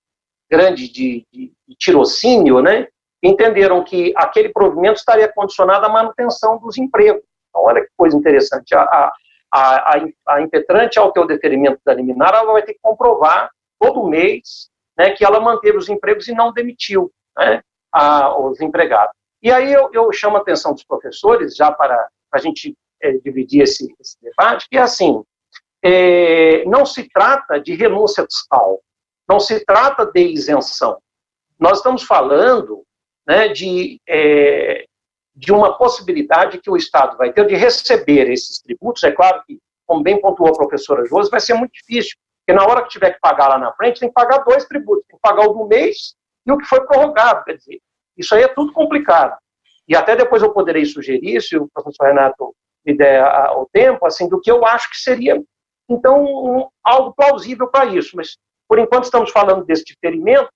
grande de, de, de tirocínio, né, entenderam que aquele provimento estaria condicionado à manutenção dos empregos. Então, olha que coisa interessante. A, a, a, a impetrante, ao ter o deferimento da liminar, ela vai ter que comprovar todo mês né, que ela manteve os empregos e não demitiu né, a, os empregados. E aí eu, eu chamo a atenção dos professores, já para a gente é, dividir esse, esse, debate, que é assim, é, não se trata de renúncia fiscal, não se trata de isenção. Nós estamos falando né, de, é, de uma possibilidade que o Estado vai ter de receber esses tributos. É claro que, como bem pontuou a professora Josi, vai ser muito difícil, porque na hora que tiver que pagar lá na frente, tem que pagar dois tributos, tem que pagar o do mês e o que foi prorrogado. Quer dizer, isso aí é tudo complicado. E até depois eu poderei sugerir, se o professor Renato me der o tempo, assim, do que eu acho que seria, então, um, algo plausível para isso. Mas, por enquanto, estamos falando desse diferimento,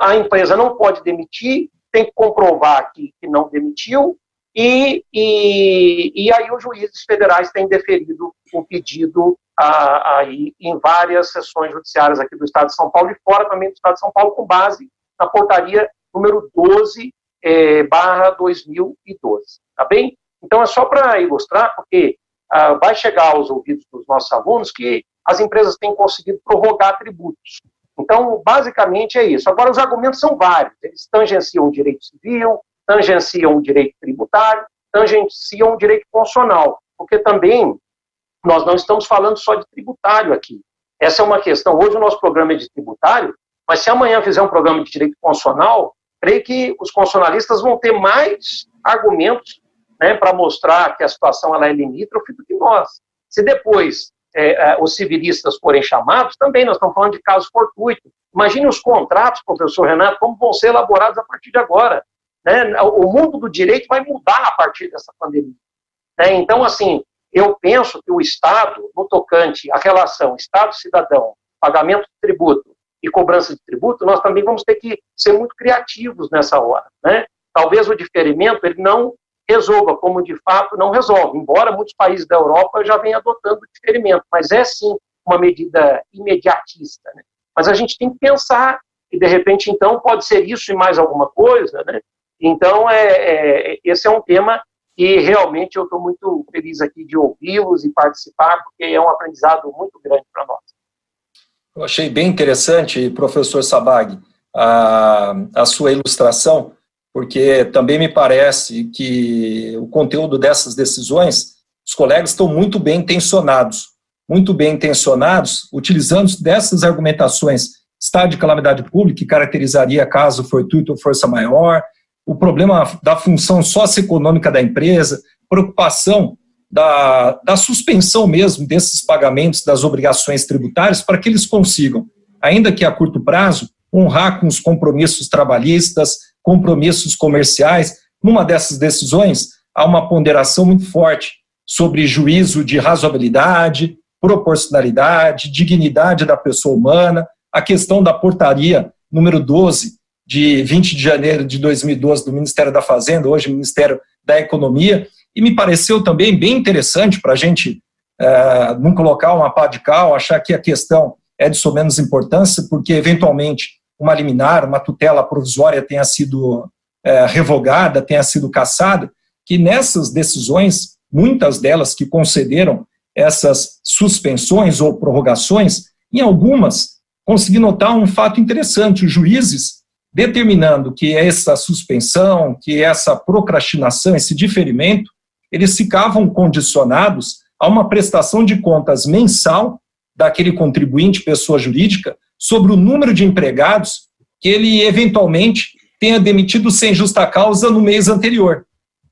a empresa não pode demitir, tem que comprovar que, que não demitiu, e, e, e, aí os juízes federais têm deferido o pedido aí em várias sessões judiciárias aqui do Estado de São Paulo e fora também do Estado de São Paulo, com base na portaria número 12, é, barra 2012, tá bem? Então é só para ilustrar, porque ah, vai chegar aos ouvidos dos nossos alunos que as empresas têm conseguido prorrogar tributos. Então, basicamente é isso. Agora, os argumentos são vários. Eles tangenciam o direito civil, tangenciam o direito tributário, tangenciam o direito constitucional, porque também nós não estamos falando só de tributário aqui. Essa é uma questão. Hoje o nosso programa é de tributário, mas se amanhã fizer um programa de direito constitucional, creio que os constitucionalistas vão ter mais argumentos né, para mostrar que a situação ela é limítrofe do que nós. Se depois é, é, os civilistas forem chamados, também nós estamos falando de casos fortuitos. Imagine os contratos, professor Renato, como vão ser elaborados a partir de agora. Né? O mundo do direito vai mudar a partir dessa pandemia. Né? Então, assim, eu penso que o Estado, no tocante à relação Estado-cidadão, pagamento de tributo e cobrança de tributo, nós também vamos ter que ser muito criativos nessa hora. Né? Talvez o diferimento ele não resolva, como de fato não resolve, embora muitos países da Europa já venham adotando o diferimento, mas é sim uma medida imediatista. Né? Mas a gente tem que pensar que, de repente, então, pode ser isso e mais alguma coisa. Né? Então, é, é esse é um tema que realmente eu estou muito feliz aqui de ouvi-los e participar, porque é um aprendizado muito grande para nós. Eu achei bem interessante, professor Sabag, a, a sua ilustração, porque também me parece que o conteúdo dessas decisões, os colegas estão muito bem intencionados, muito bem intencionados, utilizando dessas argumentações, estado de calamidade pública, que caracterizaria caso fortuito ou força maior, o problema da função socioeconômica da empresa, preocupação da, da suspensão mesmo desses pagamentos das obrigações tributárias para que eles consigam, ainda que a curto prazo, honrar com os compromissos trabalhistas, compromissos comerciais. Numa dessas decisões, há uma ponderação muito forte sobre juízo de razoabilidade, proporcionalidade, dignidade da pessoa humana, a questão da portaria número 12, de 20 de janeiro de 2012, do Ministério da Fazenda, hoje Ministério da Economia, e me pareceu também bem interessante para a gente é, não colocar uma pá de cal, achar que a questão é de sua menos importância, porque eventualmente uma liminar, uma tutela provisória tenha sido é, revogada, tenha sido cassada, que nessas decisões, muitas delas que concederam essas suspensões ou prorrogações, em algumas, consegui notar um fato interessante: os juízes determinando que essa suspensão, que essa procrastinação, esse diferimento, eles ficavam condicionados a uma prestação de contas mensal daquele contribuinte, pessoa jurídica, sobre o número de empregados que ele eventualmente tenha demitido sem justa causa no mês anterior.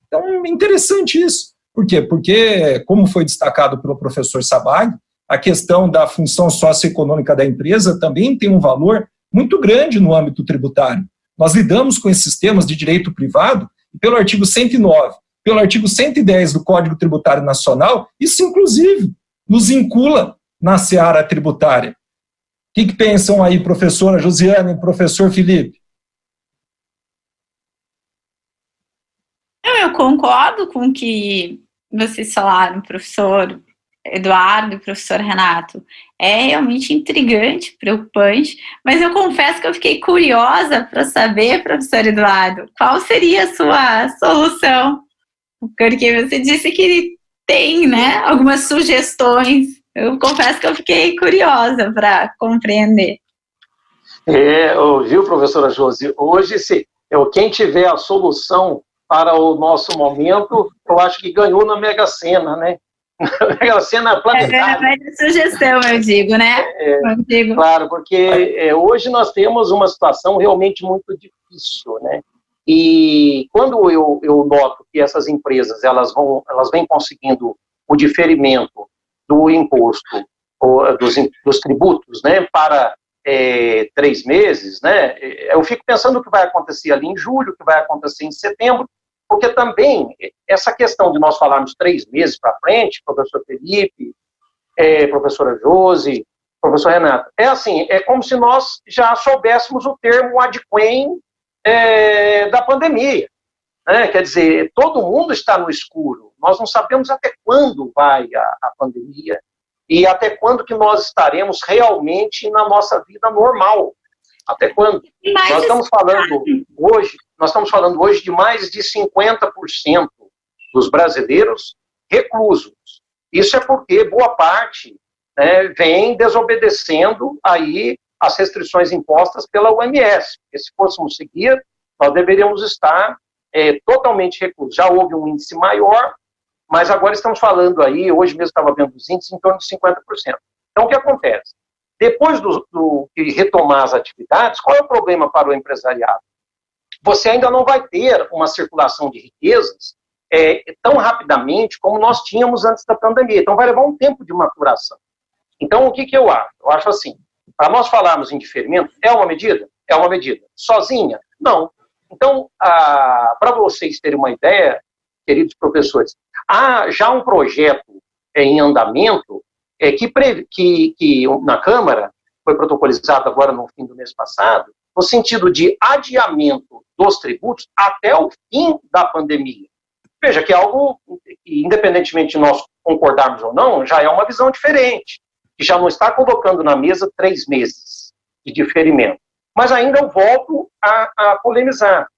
Então, é interessante isso. Por quê? Porque, como foi destacado pelo professor Sabag, a questão da função socioeconômica da empresa também tem um valor muito grande no âmbito tributário. Nós lidamos com esses temas de direito privado pelo artigo 109, pelo artigo 110 do Código Tributário Nacional, isso inclusive nos vincula na seara tributária que, que pensam aí, professora Josiane e professor Felipe? Eu concordo com o que vocês falaram, professor Eduardo professor Renato. É realmente intrigante, preocupante, mas eu confesso que eu fiquei curiosa para saber, professor Eduardo, qual seria a sua solução? Porque você disse que tem, né, algumas sugestões eu confesso que eu fiquei curiosa para compreender. É, viu, professora Josi? Hoje, se eu, quem tiver a solução para o nosso momento, eu acho que ganhou na Mega Sena, né? Na [LAUGHS] Mega Sena planetária. É, é sugestão, eu digo, né? É, eu digo. Claro, porque é, hoje nós temos uma situação realmente muito difícil, né? E quando eu, eu noto que essas empresas elas vão elas vêm conseguindo o diferimento do imposto ou, dos, dos tributos, né, para é, três meses, né, eu fico pensando o que vai acontecer ali em julho, o que vai acontecer em setembro, porque também essa questão de nós falarmos três meses para frente, professor Felipe, é, professora Josi, professor Renato, é assim, é como se nós já soubéssemos o termo adquem é, da pandemia. Né? Quer dizer, todo mundo está no escuro. Nós não sabemos até quando vai a, a pandemia e até quando que nós estaremos realmente na nossa vida normal. Até quando? Nós estamos falando hoje, nós estamos falando hoje de mais de 50% dos brasileiros reclusos. Isso é porque boa parte né, vem desobedecendo aí as restrições impostas pela OMS. Porque se fôssemos seguir, nós deveríamos estar é, totalmente reclusos. Já houve um índice maior, mas agora estamos falando aí, hoje mesmo estava vendo os índices, em torno de 50%. Então, o que acontece? Depois do, do, de retomar as atividades, qual é o problema para o empresariado? Você ainda não vai ter uma circulação de riquezas é, tão rapidamente como nós tínhamos antes da pandemia. Então, vai levar um tempo de maturação. Então, o que, que eu acho? Eu acho assim, para nós falarmos em diferimento, é uma medida? É uma medida. Sozinha? Não. Então, para vocês terem uma ideia, queridos professores, há já um projeto em andamento é, que, que, que na Câmara, foi protocolizado agora no fim do mês passado, no sentido de adiamento dos tributos até o fim da pandemia. Veja que é algo independentemente de nós concordarmos ou não, já é uma visão diferente, que já não está colocando na mesa três meses de diferimento. Mas ainda eu volto a, a polemizar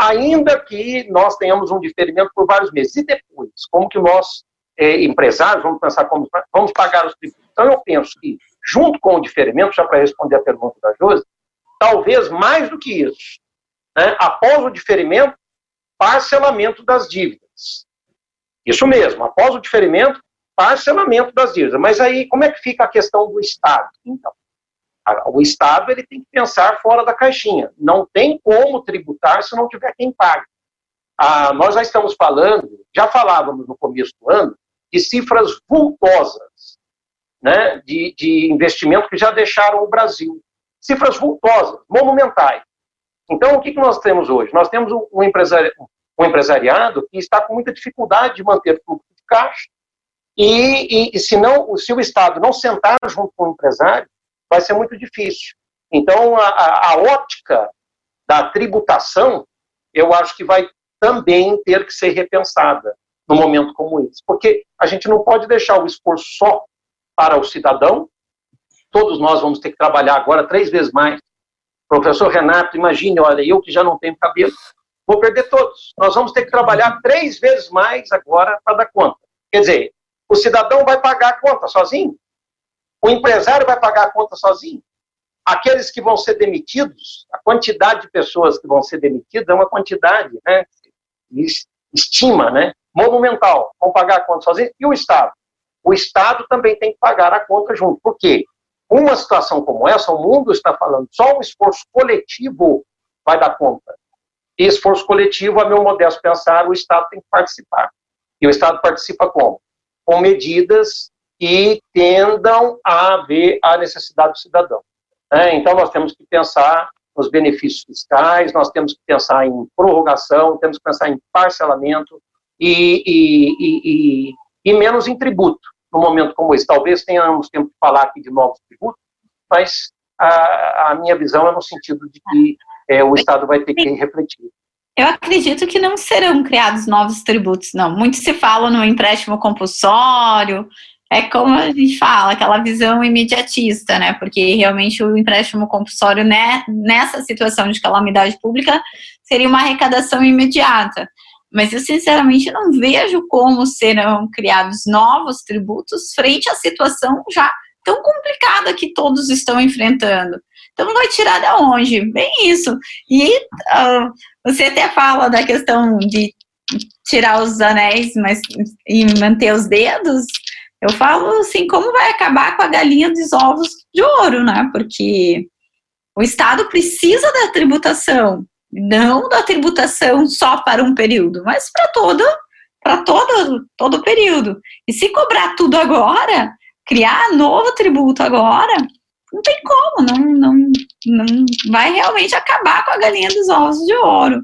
ainda que nós tenhamos um diferimento por vários meses. E depois, como que nós, é, empresários, vamos pensar como vamos pagar os tributos? Então, eu penso que, junto com o diferimento, já para responder a pergunta da Josi, talvez mais do que isso, né, após o diferimento, parcelamento das dívidas. Isso mesmo, após o diferimento, parcelamento das dívidas. Mas aí, como é que fica a questão do Estado? Então, o Estado ele tem que pensar fora da caixinha. Não tem como tributar se não tiver quem pague. Ah, nós já estamos falando, já falávamos no começo do ano, de cifras vultosas né, de, de investimento que já deixaram o Brasil. Cifras vultosas, monumentais. Então, o que, que nós temos hoje? Nós temos um, empresari um empresariado que está com muita dificuldade de manter fluxo de caixa, e, e, e se, não, se o Estado não sentar junto com o empresário, vai ser muito difícil. Então, a, a, ótica da tributação, eu acho que vai também ter que ser repensada num momento como esse. Porque a gente não pode deixar o esforço só para o cidadão. Todos nós vamos ter que trabalhar agora três vezes mais. Professor Renato, imagine, olha, eu que já não tenho cabelo, vou perder todos. Nós vamos ter que trabalhar três vezes mais agora para dar conta. Quer dizer, o cidadão vai pagar a conta sozinho? O empresário vai pagar a conta sozinho? Aqueles que vão ser demitidos, a quantidade de pessoas que vão ser demitidas é uma quantidade, né? Estima, né? Monumental. Vão pagar a conta sozinho. E o Estado? O Estado também tem que pagar a conta junto. Por quê? Uma situação como essa, o mundo está falando, só um esforço coletivo vai dar conta. E esforço coletivo, a meu modesto pensar, o Estado tem que participar. E o Estado participa como? Com medidas que tendam a ver a necessidade do cidadão. Né? Então, nós temos que pensar nos benefícios fiscais, nós temos que pensar em prorrogação, temos que pensar em parcelamento e, e, e, e menos em tributo, num momento como esse. Talvez tenhamos tempo de falar aqui de novos tributos, mas a, a minha visão é no sentido de que é, o Estado vai ter que refletir. Eu acredito que não serão criados novos tributos, não. Muito se fala no empréstimo compulsório, é como a gente fala, aquela visão imediatista, né? Porque realmente o empréstimo compulsório, né, nessa situação de calamidade pública, seria uma arrecadação imediata. Mas eu, sinceramente, não vejo como serão criados novos tributos frente à situação já tão complicada que todos estão enfrentando. Então vai tirar de onde? Bem isso. E uh, você até fala da questão de tirar os anéis mas, e manter os dedos. Eu falo assim, como vai acabar com a galinha dos ovos de ouro, né? Porque o Estado precisa da tributação, não da tributação só para um período, mas para todo, para todo, todo período. E se cobrar tudo agora, criar novo tributo agora, não tem como, não, não, não vai realmente acabar com a galinha dos ovos de ouro.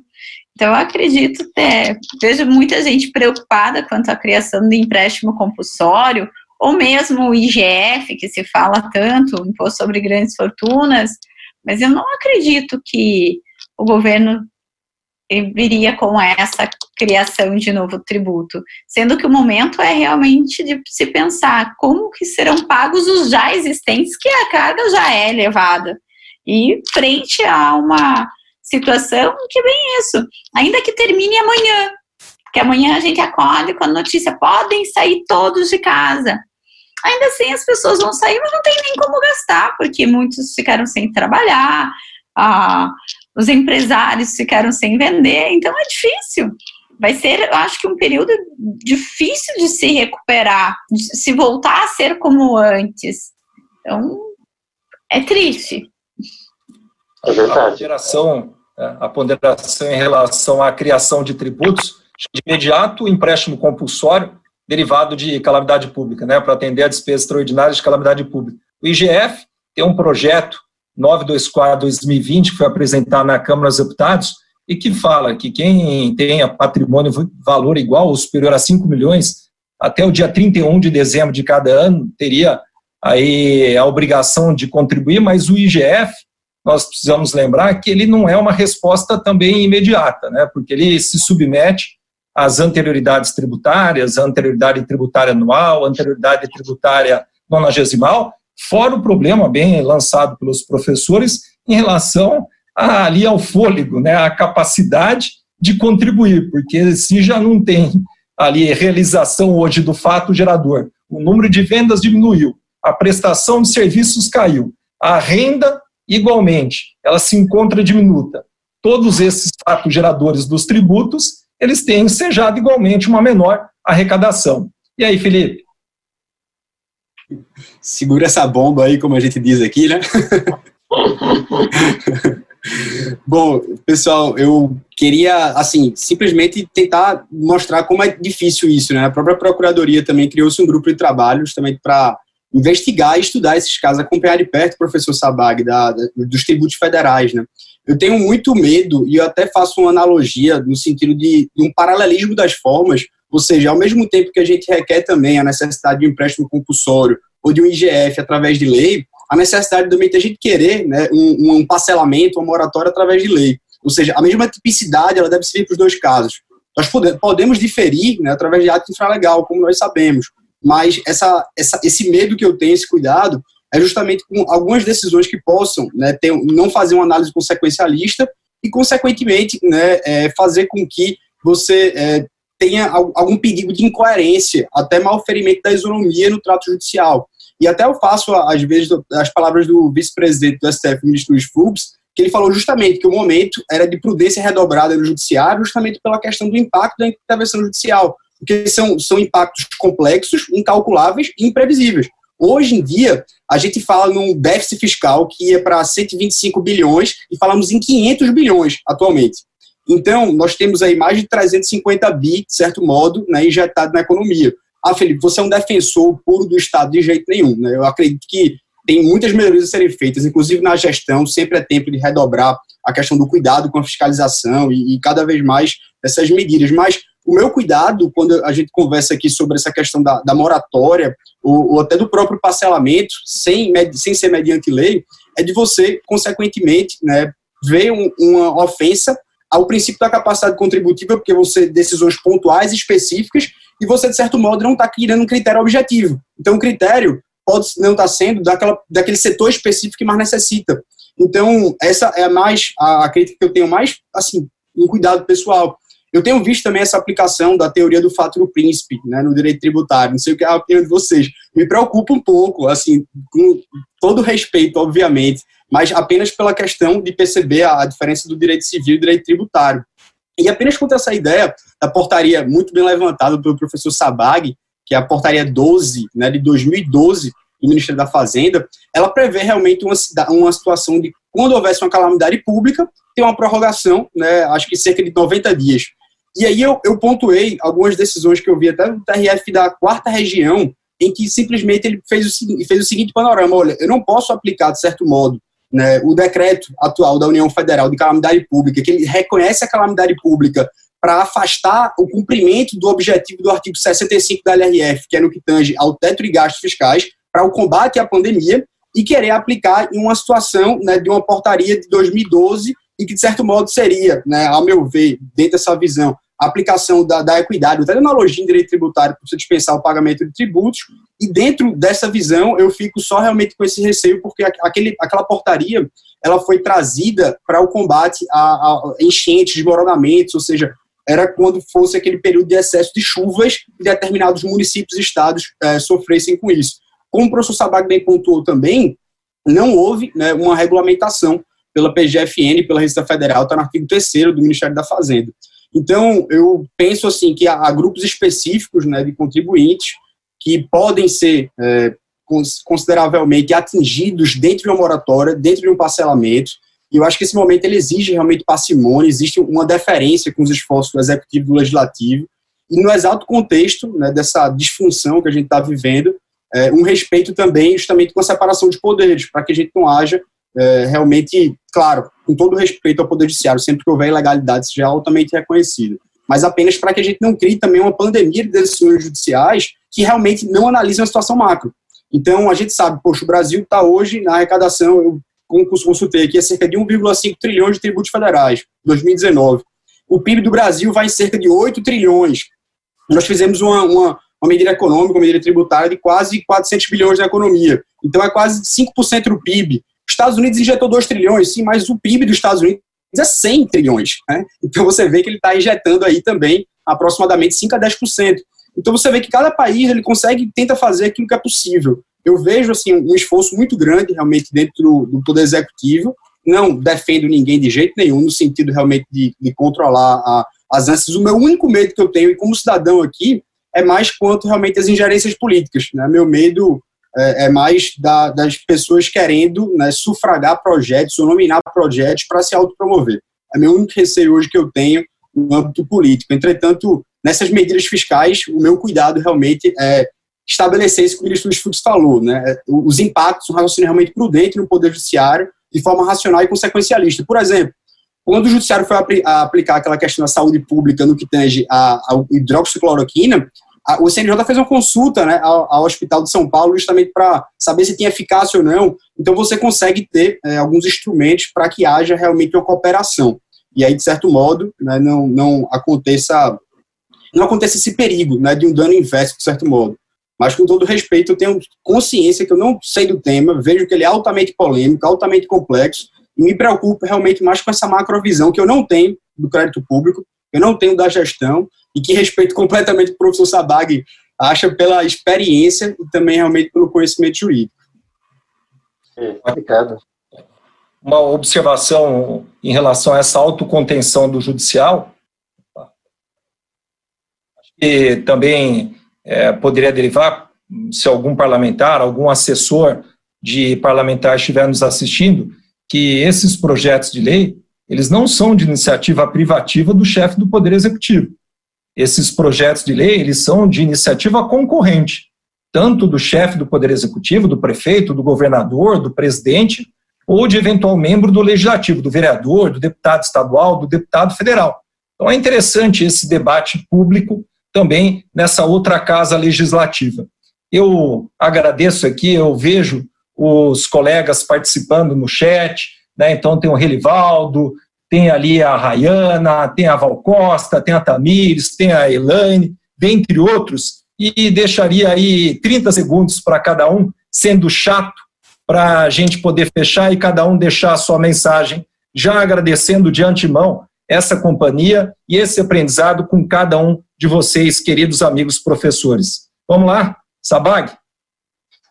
Então, eu acredito, é, vejo muita gente preocupada quanto à criação do empréstimo compulsório, ou mesmo o IGF, que se fala tanto, Imposto sobre Grandes Fortunas, mas eu não acredito que o governo viria com essa criação de novo tributo, sendo que o momento é realmente de se pensar como que serão pagos os já existentes, que a carga já é elevada. E frente a uma situação que bem isso, ainda que termine amanhã, que amanhã a gente acorde com a notícia, podem sair todos de casa. Ainda assim, as pessoas vão sair, mas não tem nem como gastar, porque muitos ficaram sem trabalhar, ah, os empresários ficaram sem vender, então é difícil. Vai ser, eu acho que um período difícil de se recuperar, de se voltar a ser como antes. Então, é triste. É verdade. A ponderação, é, a ponderação em relação à criação de tributos, de imediato, empréstimo compulsório derivado de calamidade pública, né, para atender a despesas extraordinárias de calamidade pública. O IGF tem um projeto 924-2020 que foi apresentado na Câmara dos Deputados e que fala que quem tenha patrimônio valor igual ou superior a 5 milhões até o dia 31 de dezembro de cada ano teria aí a obrigação de contribuir, mas o IGF nós precisamos lembrar que ele não é uma resposta também imediata, né? Porque ele se submete as anterioridades tributárias, a anterioridade tributária anual, anterioridade tributária nonagesimal, fora o problema bem lançado pelos professores em relação a, ali ao fôlego, né, à capacidade de contribuir, porque se já não tem ali realização hoje do fato gerador, o número de vendas diminuiu, a prestação de serviços caiu, a renda igualmente, ela se encontra diminuta. Todos esses fatos geradores dos tributos eles têm ensejado igualmente uma menor arrecadação. E aí, Felipe? Segura essa bomba aí, como a gente diz aqui, né? [LAUGHS] Bom, pessoal, eu queria, assim, simplesmente tentar mostrar como é difícil isso, né? A própria Procuradoria também criou-se um grupo de trabalho justamente para investigar e estudar esses casos, acompanhar de perto o professor Sabag da, da, dos tributos federais, né? Eu tenho muito medo, e eu até faço uma analogia no sentido de, de um paralelismo das formas, ou seja, ao mesmo tempo que a gente requer também a necessidade de um empréstimo compulsório ou de um IGF através de lei, a necessidade também de a gente querer né, um, um parcelamento, uma moratória através de lei. Ou seja, a mesma tipicidade ela deve servir para os dois casos. Nós podemos diferir né, através de ato infralegal, como nós sabemos, mas essa, essa, esse medo que eu tenho, esse cuidado, é justamente com algumas decisões que possam né, ter, não fazer uma análise consequencialista e, consequentemente, né, é, fazer com que você é, tenha algum perigo de incoerência, até malferimento da isonomia no trato judicial. E até eu faço, às vezes, as palavras do vice-presidente do STF, ministro Luiz Fux, que ele falou justamente que o momento era de prudência redobrada no judiciário, justamente pela questão do impacto da intervenção judicial, porque são, são impactos complexos, incalculáveis e imprevisíveis. Hoje em dia, a gente fala num déficit fiscal que ia para 125 bilhões e falamos em 500 bilhões atualmente. Então, nós temos aí mais de 350 bi, de certo modo, né, injetado na economia. Ah, Felipe, você é um defensor puro do Estado de jeito nenhum. Né? Eu acredito que tem muitas melhorias a serem feitas, inclusive na gestão, sempre é tempo de redobrar a questão do cuidado com a fiscalização e, e cada vez mais essas medidas. Mas o meu cuidado, quando a gente conversa aqui sobre essa questão da, da moratória, ou, ou, até do próprio parcelamento, sem, sem ser mediante lei, é de você, consequentemente, né, ver um, uma ofensa ao princípio da capacidade contributiva, porque você decisões pontuais específicas e você, de certo modo, não está criando um critério objetivo. Então, o critério pode não estar tá sendo daquela, daquele setor específico que mais necessita. Então, essa é mais a, a crítica que eu tenho mais, assim, um cuidado pessoal. Eu tenho visto também essa aplicação da teoria do fato do príncipe né, no direito tributário. Não sei o que é a opinião de vocês. Me preocupa um pouco, assim, com todo respeito, obviamente, mas apenas pela questão de perceber a, diferença do direito civil e direito tributário. E apenas quanto a essa ideia da portaria muito bem levantada pelo professor Sabag, que é a portaria 12, né, de 2012, do Ministério da Fazenda, ela prevê realmente uma, uma situação de quando houvesse uma calamidade pública, ter uma prorrogação, né, acho que cerca de 90 dias. E aí eu, eu pontuei algumas decisões que eu vi até do TRF da quarta região, em que simplesmente ele fez o, fez o seguinte panorama, olha, eu não posso aplicar, de certo modo, né, o decreto atual da União Federal de calamidade pública, que ele reconhece a calamidade pública para afastar o cumprimento do objetivo do artigo 65 da LRF, que é no que tange ao teto de gastos fiscais, para o combate à pandemia, e querer aplicar em uma situação né, de uma portaria de 2012 e que, de certo modo, seria, né, ao meu ver, dentro dessa visão, a aplicação da, da equidade, da analogia em direito tributário para você dispensar o pagamento de tributos, e dentro dessa visão eu fico só realmente com esse receio, porque aquele, aquela portaria ela foi trazida para o combate a, a enchentes, desmoronamentos, ou seja, era quando fosse aquele período de excesso de chuvas e determinados municípios e estados é, sofressem com isso. Como o professor Sabag bem pontuou também, não houve né, uma regulamentação pela PGFN, pela Receita Federal, está no artigo 3 do Ministério da Fazenda. Então, eu penso assim que há, grupos específicos né, de contribuintes que podem ser é, consideravelmente atingidos dentro de uma moratória, dentro de um parcelamento, e eu acho que esse momento ele exige realmente parcimônia, existe uma deferência com os esforços do executivo e do legislativo, e no exato contexto né, dessa disfunção que a gente está vivendo, é, um respeito também justamente com a separação de poderes, para que a gente não haja é, realmente, claro, com todo respeito ao Poder Judiciário, sempre que houver ilegalidade seja altamente reconhecido, mas apenas para que a gente não crie também uma pandemia de decisões judiciais que realmente não analisem a situação macro. Então, a gente sabe, poxa, o Brasil está hoje na arrecadação, eu consultei aqui, é cerca de 1,5 trilhões de tributos federais, 2019. O PIB do Brasil vai em cerca de 8 trilhões. Nós fizemos uma, uma, uma medida econômica, uma medida tributária de quase 400 bilhões na economia. Então, é quase 5% do PIB. Estados Unidos injetou 2 trilhões, sim, mas o PIB dos Estados Unidos é 100 trilhões. Né? Então você vê que ele está injetando aí também aproximadamente 5 a 10%. Então você vê que cada país ele consegue tenta fazer aquilo que é possível. Eu vejo assim um esforço muito grande realmente dentro do, do poder executivo. Não defendo ninguém de jeito nenhum no sentido realmente de, de controlar a, as ânsias. O meu único medo que eu tenho e como cidadão aqui é mais quanto realmente as ingerências políticas. Né? Meu medo é, é mais da, das pessoas querendo né, sufragar projetos ou nominar projetos para se autopromover. É meu único receio hoje que eu tenho no âmbito político. Entretanto, nessas medidas fiscais, o meu cuidado realmente é estabelecer isso que o ministro dos Fux falou, né? Os impactos, um raciocínio realmente prudente no Poder Judiciário, de forma racional e consequencialista. Por exemplo, quando o Judiciário foi aplicar aquela questão da saúde pública no que tange a, a hidroxicloroquina, o CNJ fez uma consulta né, ao, ao, Hospital de São Paulo justamente para saber se tinha eficácia ou não. Então você consegue ter é, alguns instrumentos para que haja realmente uma cooperação. E aí, de certo modo, né, não, não aconteça não aconteça esse perigo né, de um dano inverso, de certo modo. Mas, com todo respeito, eu tenho consciência que eu não sei do tema, vejo que ele é altamente polêmico, altamente complexo, e me preocupo realmente mais com essa macrovisão que eu não tenho do crédito público, eu não tenho da gestão, e que respeito completamente o professor Sabag acha pela experiência e também realmente pelo conhecimento jurídico. Obrigado. Uma observação em relação a essa autocontenção do judicial, que também é, poderia derivar, se algum parlamentar, algum assessor de parlamentar estiver nos assistindo, que esses projetos de lei, eles não são de iniciativa privativa do chefe do Poder Executivo esses projetos de lei, eles são de iniciativa concorrente, tanto do chefe do Poder Executivo, do prefeito, do governador, do presidente, ou de eventual membro do legislativo, do vereador, do deputado estadual, do deputado federal. Então é interessante esse debate público também nessa outra casa legislativa. Eu agradeço aqui, eu vejo os colegas participando no chat, né? então tem o Relivaldo, tem ali a Rayana, tem a Val Costa, tem a Tamires, tem a Elaine, dentre outros, e deixaria aí 30 segundos para cada um, sendo chato, para a gente poder fechar e cada um deixar a sua mensagem, já agradecendo de antemão essa companhia e esse aprendizado com cada um de vocês, queridos amigos professores. Vamos lá, Sabag?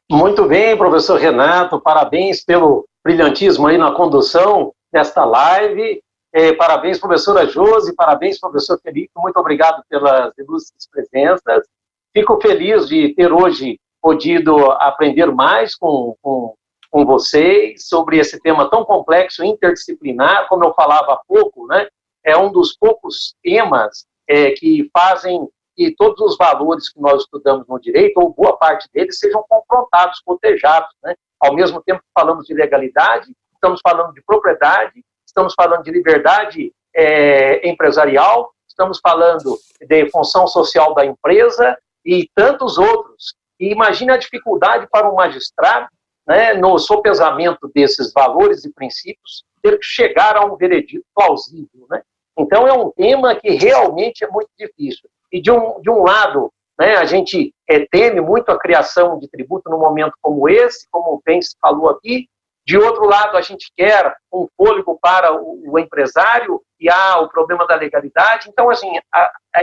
Muito bem, professor Renato, parabéns pelo brilhantismo aí na condução desta live. É, parabéns, professora Josi, parabéns, professor Felipe, muito obrigado pelas ilustres presenças. Fico feliz de ter hoje podido aprender mais com, com, com vocês sobre esse tema tão complexo, interdisciplinar, como eu falava há pouco, né? É um dos poucos temas é, que fazem que todos os valores que nós estudamos no direito, ou boa parte deles, sejam confrontados, cotejados. Né? Ao mesmo tempo que falamos de legalidade, estamos falando de propriedade, estamos falando de liberdade é, empresarial, estamos falando de função social da empresa e tantos outros. E imagine a dificuldade para um magistrado, né, no sopesamento desses valores e princípios, ter que chegar a um veredito plausível. Né? Então, é um tema que realmente é muito difícil. E, de um, de um lado, né, a gente é, teme muito a criação de tributo num momento como esse, como bem se falou aqui. De outro lado, a gente quer um fôlego para o, empresário e há o problema da legalidade. Então, assim,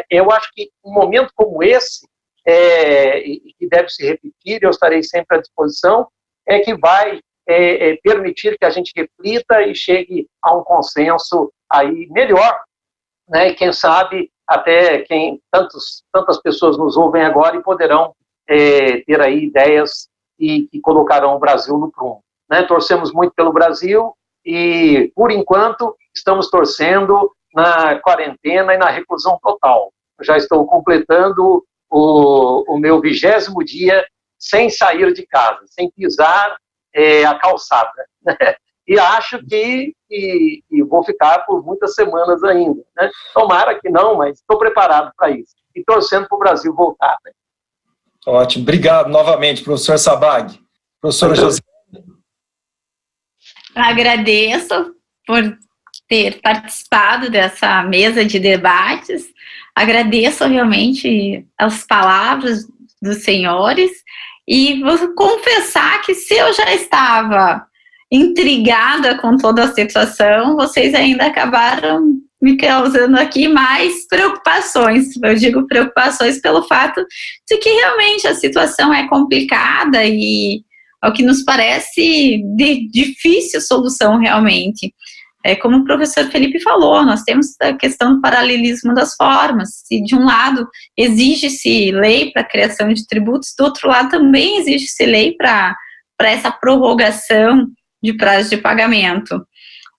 eu acho que um momento como esse, é, e que deve se repetir, eu estarei sempre à disposição, é que vai é, é, permitir que a gente reflita e chegue a um consenso aí melhor, né? E quem sabe até quem tantos, tantas pessoas nos ouvem agora e poderão é, ter aí ideias e colocarão o Brasil no prumo. Né? Torcemos muito pelo Brasil e, por enquanto, estamos torcendo na quarentena e na reclusão total. Já estou completando o, o meu vigésimo dia sem sair de casa, sem pisar é, a calçada. Né? [LAUGHS] E acho que, que, que, vou ficar por muitas semanas ainda. Né? Tomara que não, mas estou preparado para isso. E torcendo para o Brasil voltar. Né? Ótimo. Obrigado novamente, professor Sabag. Professora José. Agradeço por ter participado dessa mesa de debates. Agradeço realmente as palavras dos senhores e vou confessar que se eu já estava intrigada com toda a situação, vocês ainda acabaram me causando aqui mais preocupações. Eu digo preocupações pelo fato de que realmente a situação é complicada e, ao que nos parece, de difícil solução realmente. É, como o professor Felipe falou, nós temos a questão do paralelismo das formas. Se de um lado exige-se lei para a criação de tributos, do outro lado também exige-se lei para essa prorrogação de prazo de pagamento.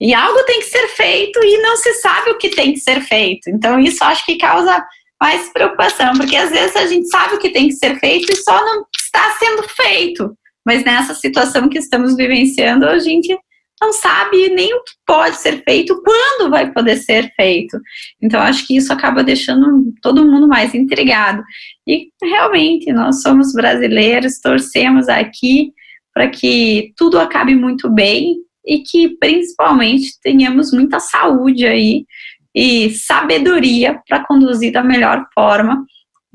E algo tem que ser feito e não se sabe o que tem que ser feito. Então, isso acho que causa mais preocupação, porque às vezes a gente sabe o que tem que ser feito e só não está sendo feito. Mas nessa situação que estamos vivenciando, a gente não sabe nem o que pode ser feito, quando vai poder ser feito. Então, acho que isso acaba deixando todo mundo mais intrigado. E realmente, nós somos brasileiros, torcemos aqui para que tudo acabe muito bem e que principalmente tenhamos muita saúde aí e sabedoria para conduzir da melhor forma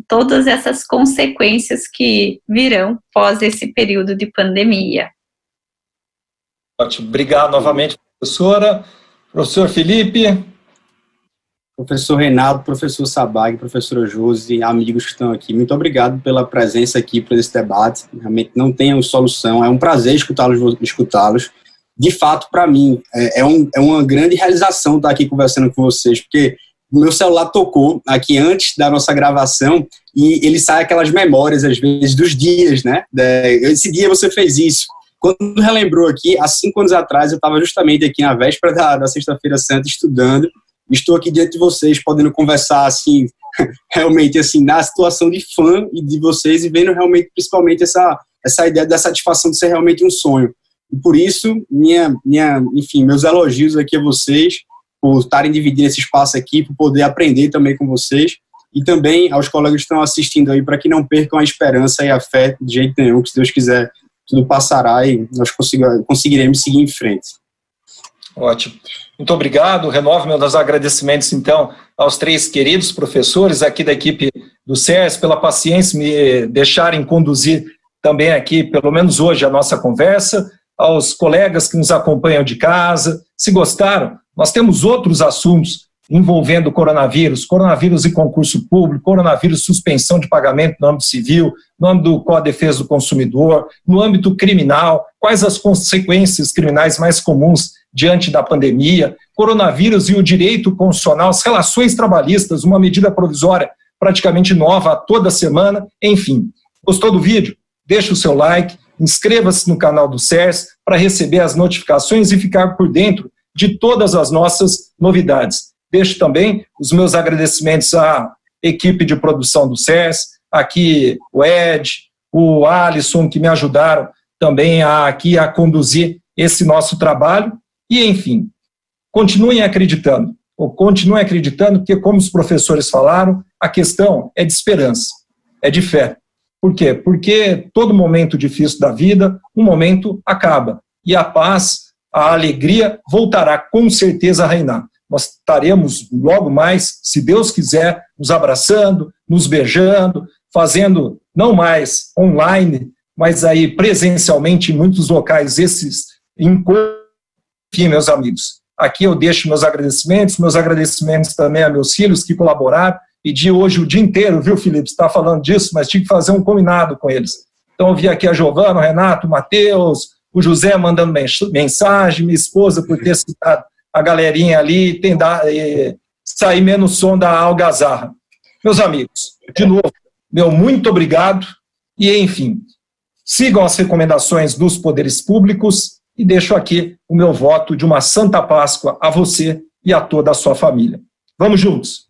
todas essas consequências que virão pós esse período de pandemia. Ótimo. Obrigado novamente, professora. Professor Felipe. Professor Reinaldo, professor Sabag, professora Josi, amigos que estão aqui, muito obrigado pela presença aqui para esse debate. Realmente não tem solução, é um prazer escutá-los. escutá-los. De fato, para mim, é, é, um, é uma grande realização estar aqui conversando com vocês, porque meu celular tocou aqui antes da nossa gravação e ele sai aquelas memórias, às vezes, dos dias, né? Esse dia você fez isso. Quando relembrou aqui, há cinco anos atrás, eu estava justamente aqui na véspera da, da Sexta-feira Santa estudando estou aqui diante de vocês, podendo conversar assim, [LAUGHS] realmente assim, na situação de fã e de vocês e vendo realmente, principalmente essa essa ideia da satisfação de ser realmente um sonho. E por isso, minha, minha, enfim, meus elogios aqui a vocês por estarem dividindo esse espaço aqui, por poder aprender também com vocês e também aos colegas que estão assistindo aí para que não percam a esperança e a fé de jeito nenhum, que se Deus quiser tudo passará e nós conseguiremos seguir em frente. Ótimo. Muito obrigado. Renovo meus agradecimentos, então, aos três queridos professores aqui da equipe do SERS pela paciência me deixarem conduzir também aqui, pelo menos hoje, a nossa conversa, aos colegas que nos acompanham de casa. Se gostaram, nós temos outros assuntos envolvendo coronavírus, coronavírus e concurso público, coronavírus suspensão de pagamento no âmbito civil, no âmbito do Código de Defesa do Consumidor, no âmbito criminal, quais as consequências criminais mais comuns diante da pandemia, coronavírus e o direito constitucional, as relações trabalhistas, uma medida provisória praticamente nova toda semana, enfim. Gostou do vídeo? Deixe o seu like, inscreva-se no canal do CERS para receber as notificações e ficar por dentro de todas as nossas novidades. Deixo também os meus agradecimentos à equipe de produção do SES, aqui o Ed, o Alisson, que me ajudaram também a, aqui a conduzir esse nosso trabalho. E, enfim, continuem acreditando, ou continuem acreditando, porque, como os professores falaram, a questão é de esperança, é de fé. Por quê? Porque todo momento difícil da vida, um momento acaba. E a paz, a alegria voltará com certeza a reinar nós estaremos logo mais, se Deus quiser, nos abraçando, nos beijando, fazendo não mais online, mas aí presencialmente em muitos locais esses encontros. Enfim, meus amigos, aqui eu deixo meus agradecimentos, meus agradecimentos também a meus filhos que colaboraram. Pedi hoje o dia inteiro, viu, Felipe? Está falando disso, mas tive que fazer um combinado com eles. Então, eu vi aqui a Giovana, o Renato, o Matheus, o José mandando mensagem, minha esposa por ter citado a galerinha ali tem da, é, sair menos som da algazarra. Meus amigos, de novo, meu muito obrigado e, enfim, sigam as recomendações dos poderes públicos e deixo aqui o meu voto de uma Santa Páscoa a você e a toda a sua família. Vamos juntos!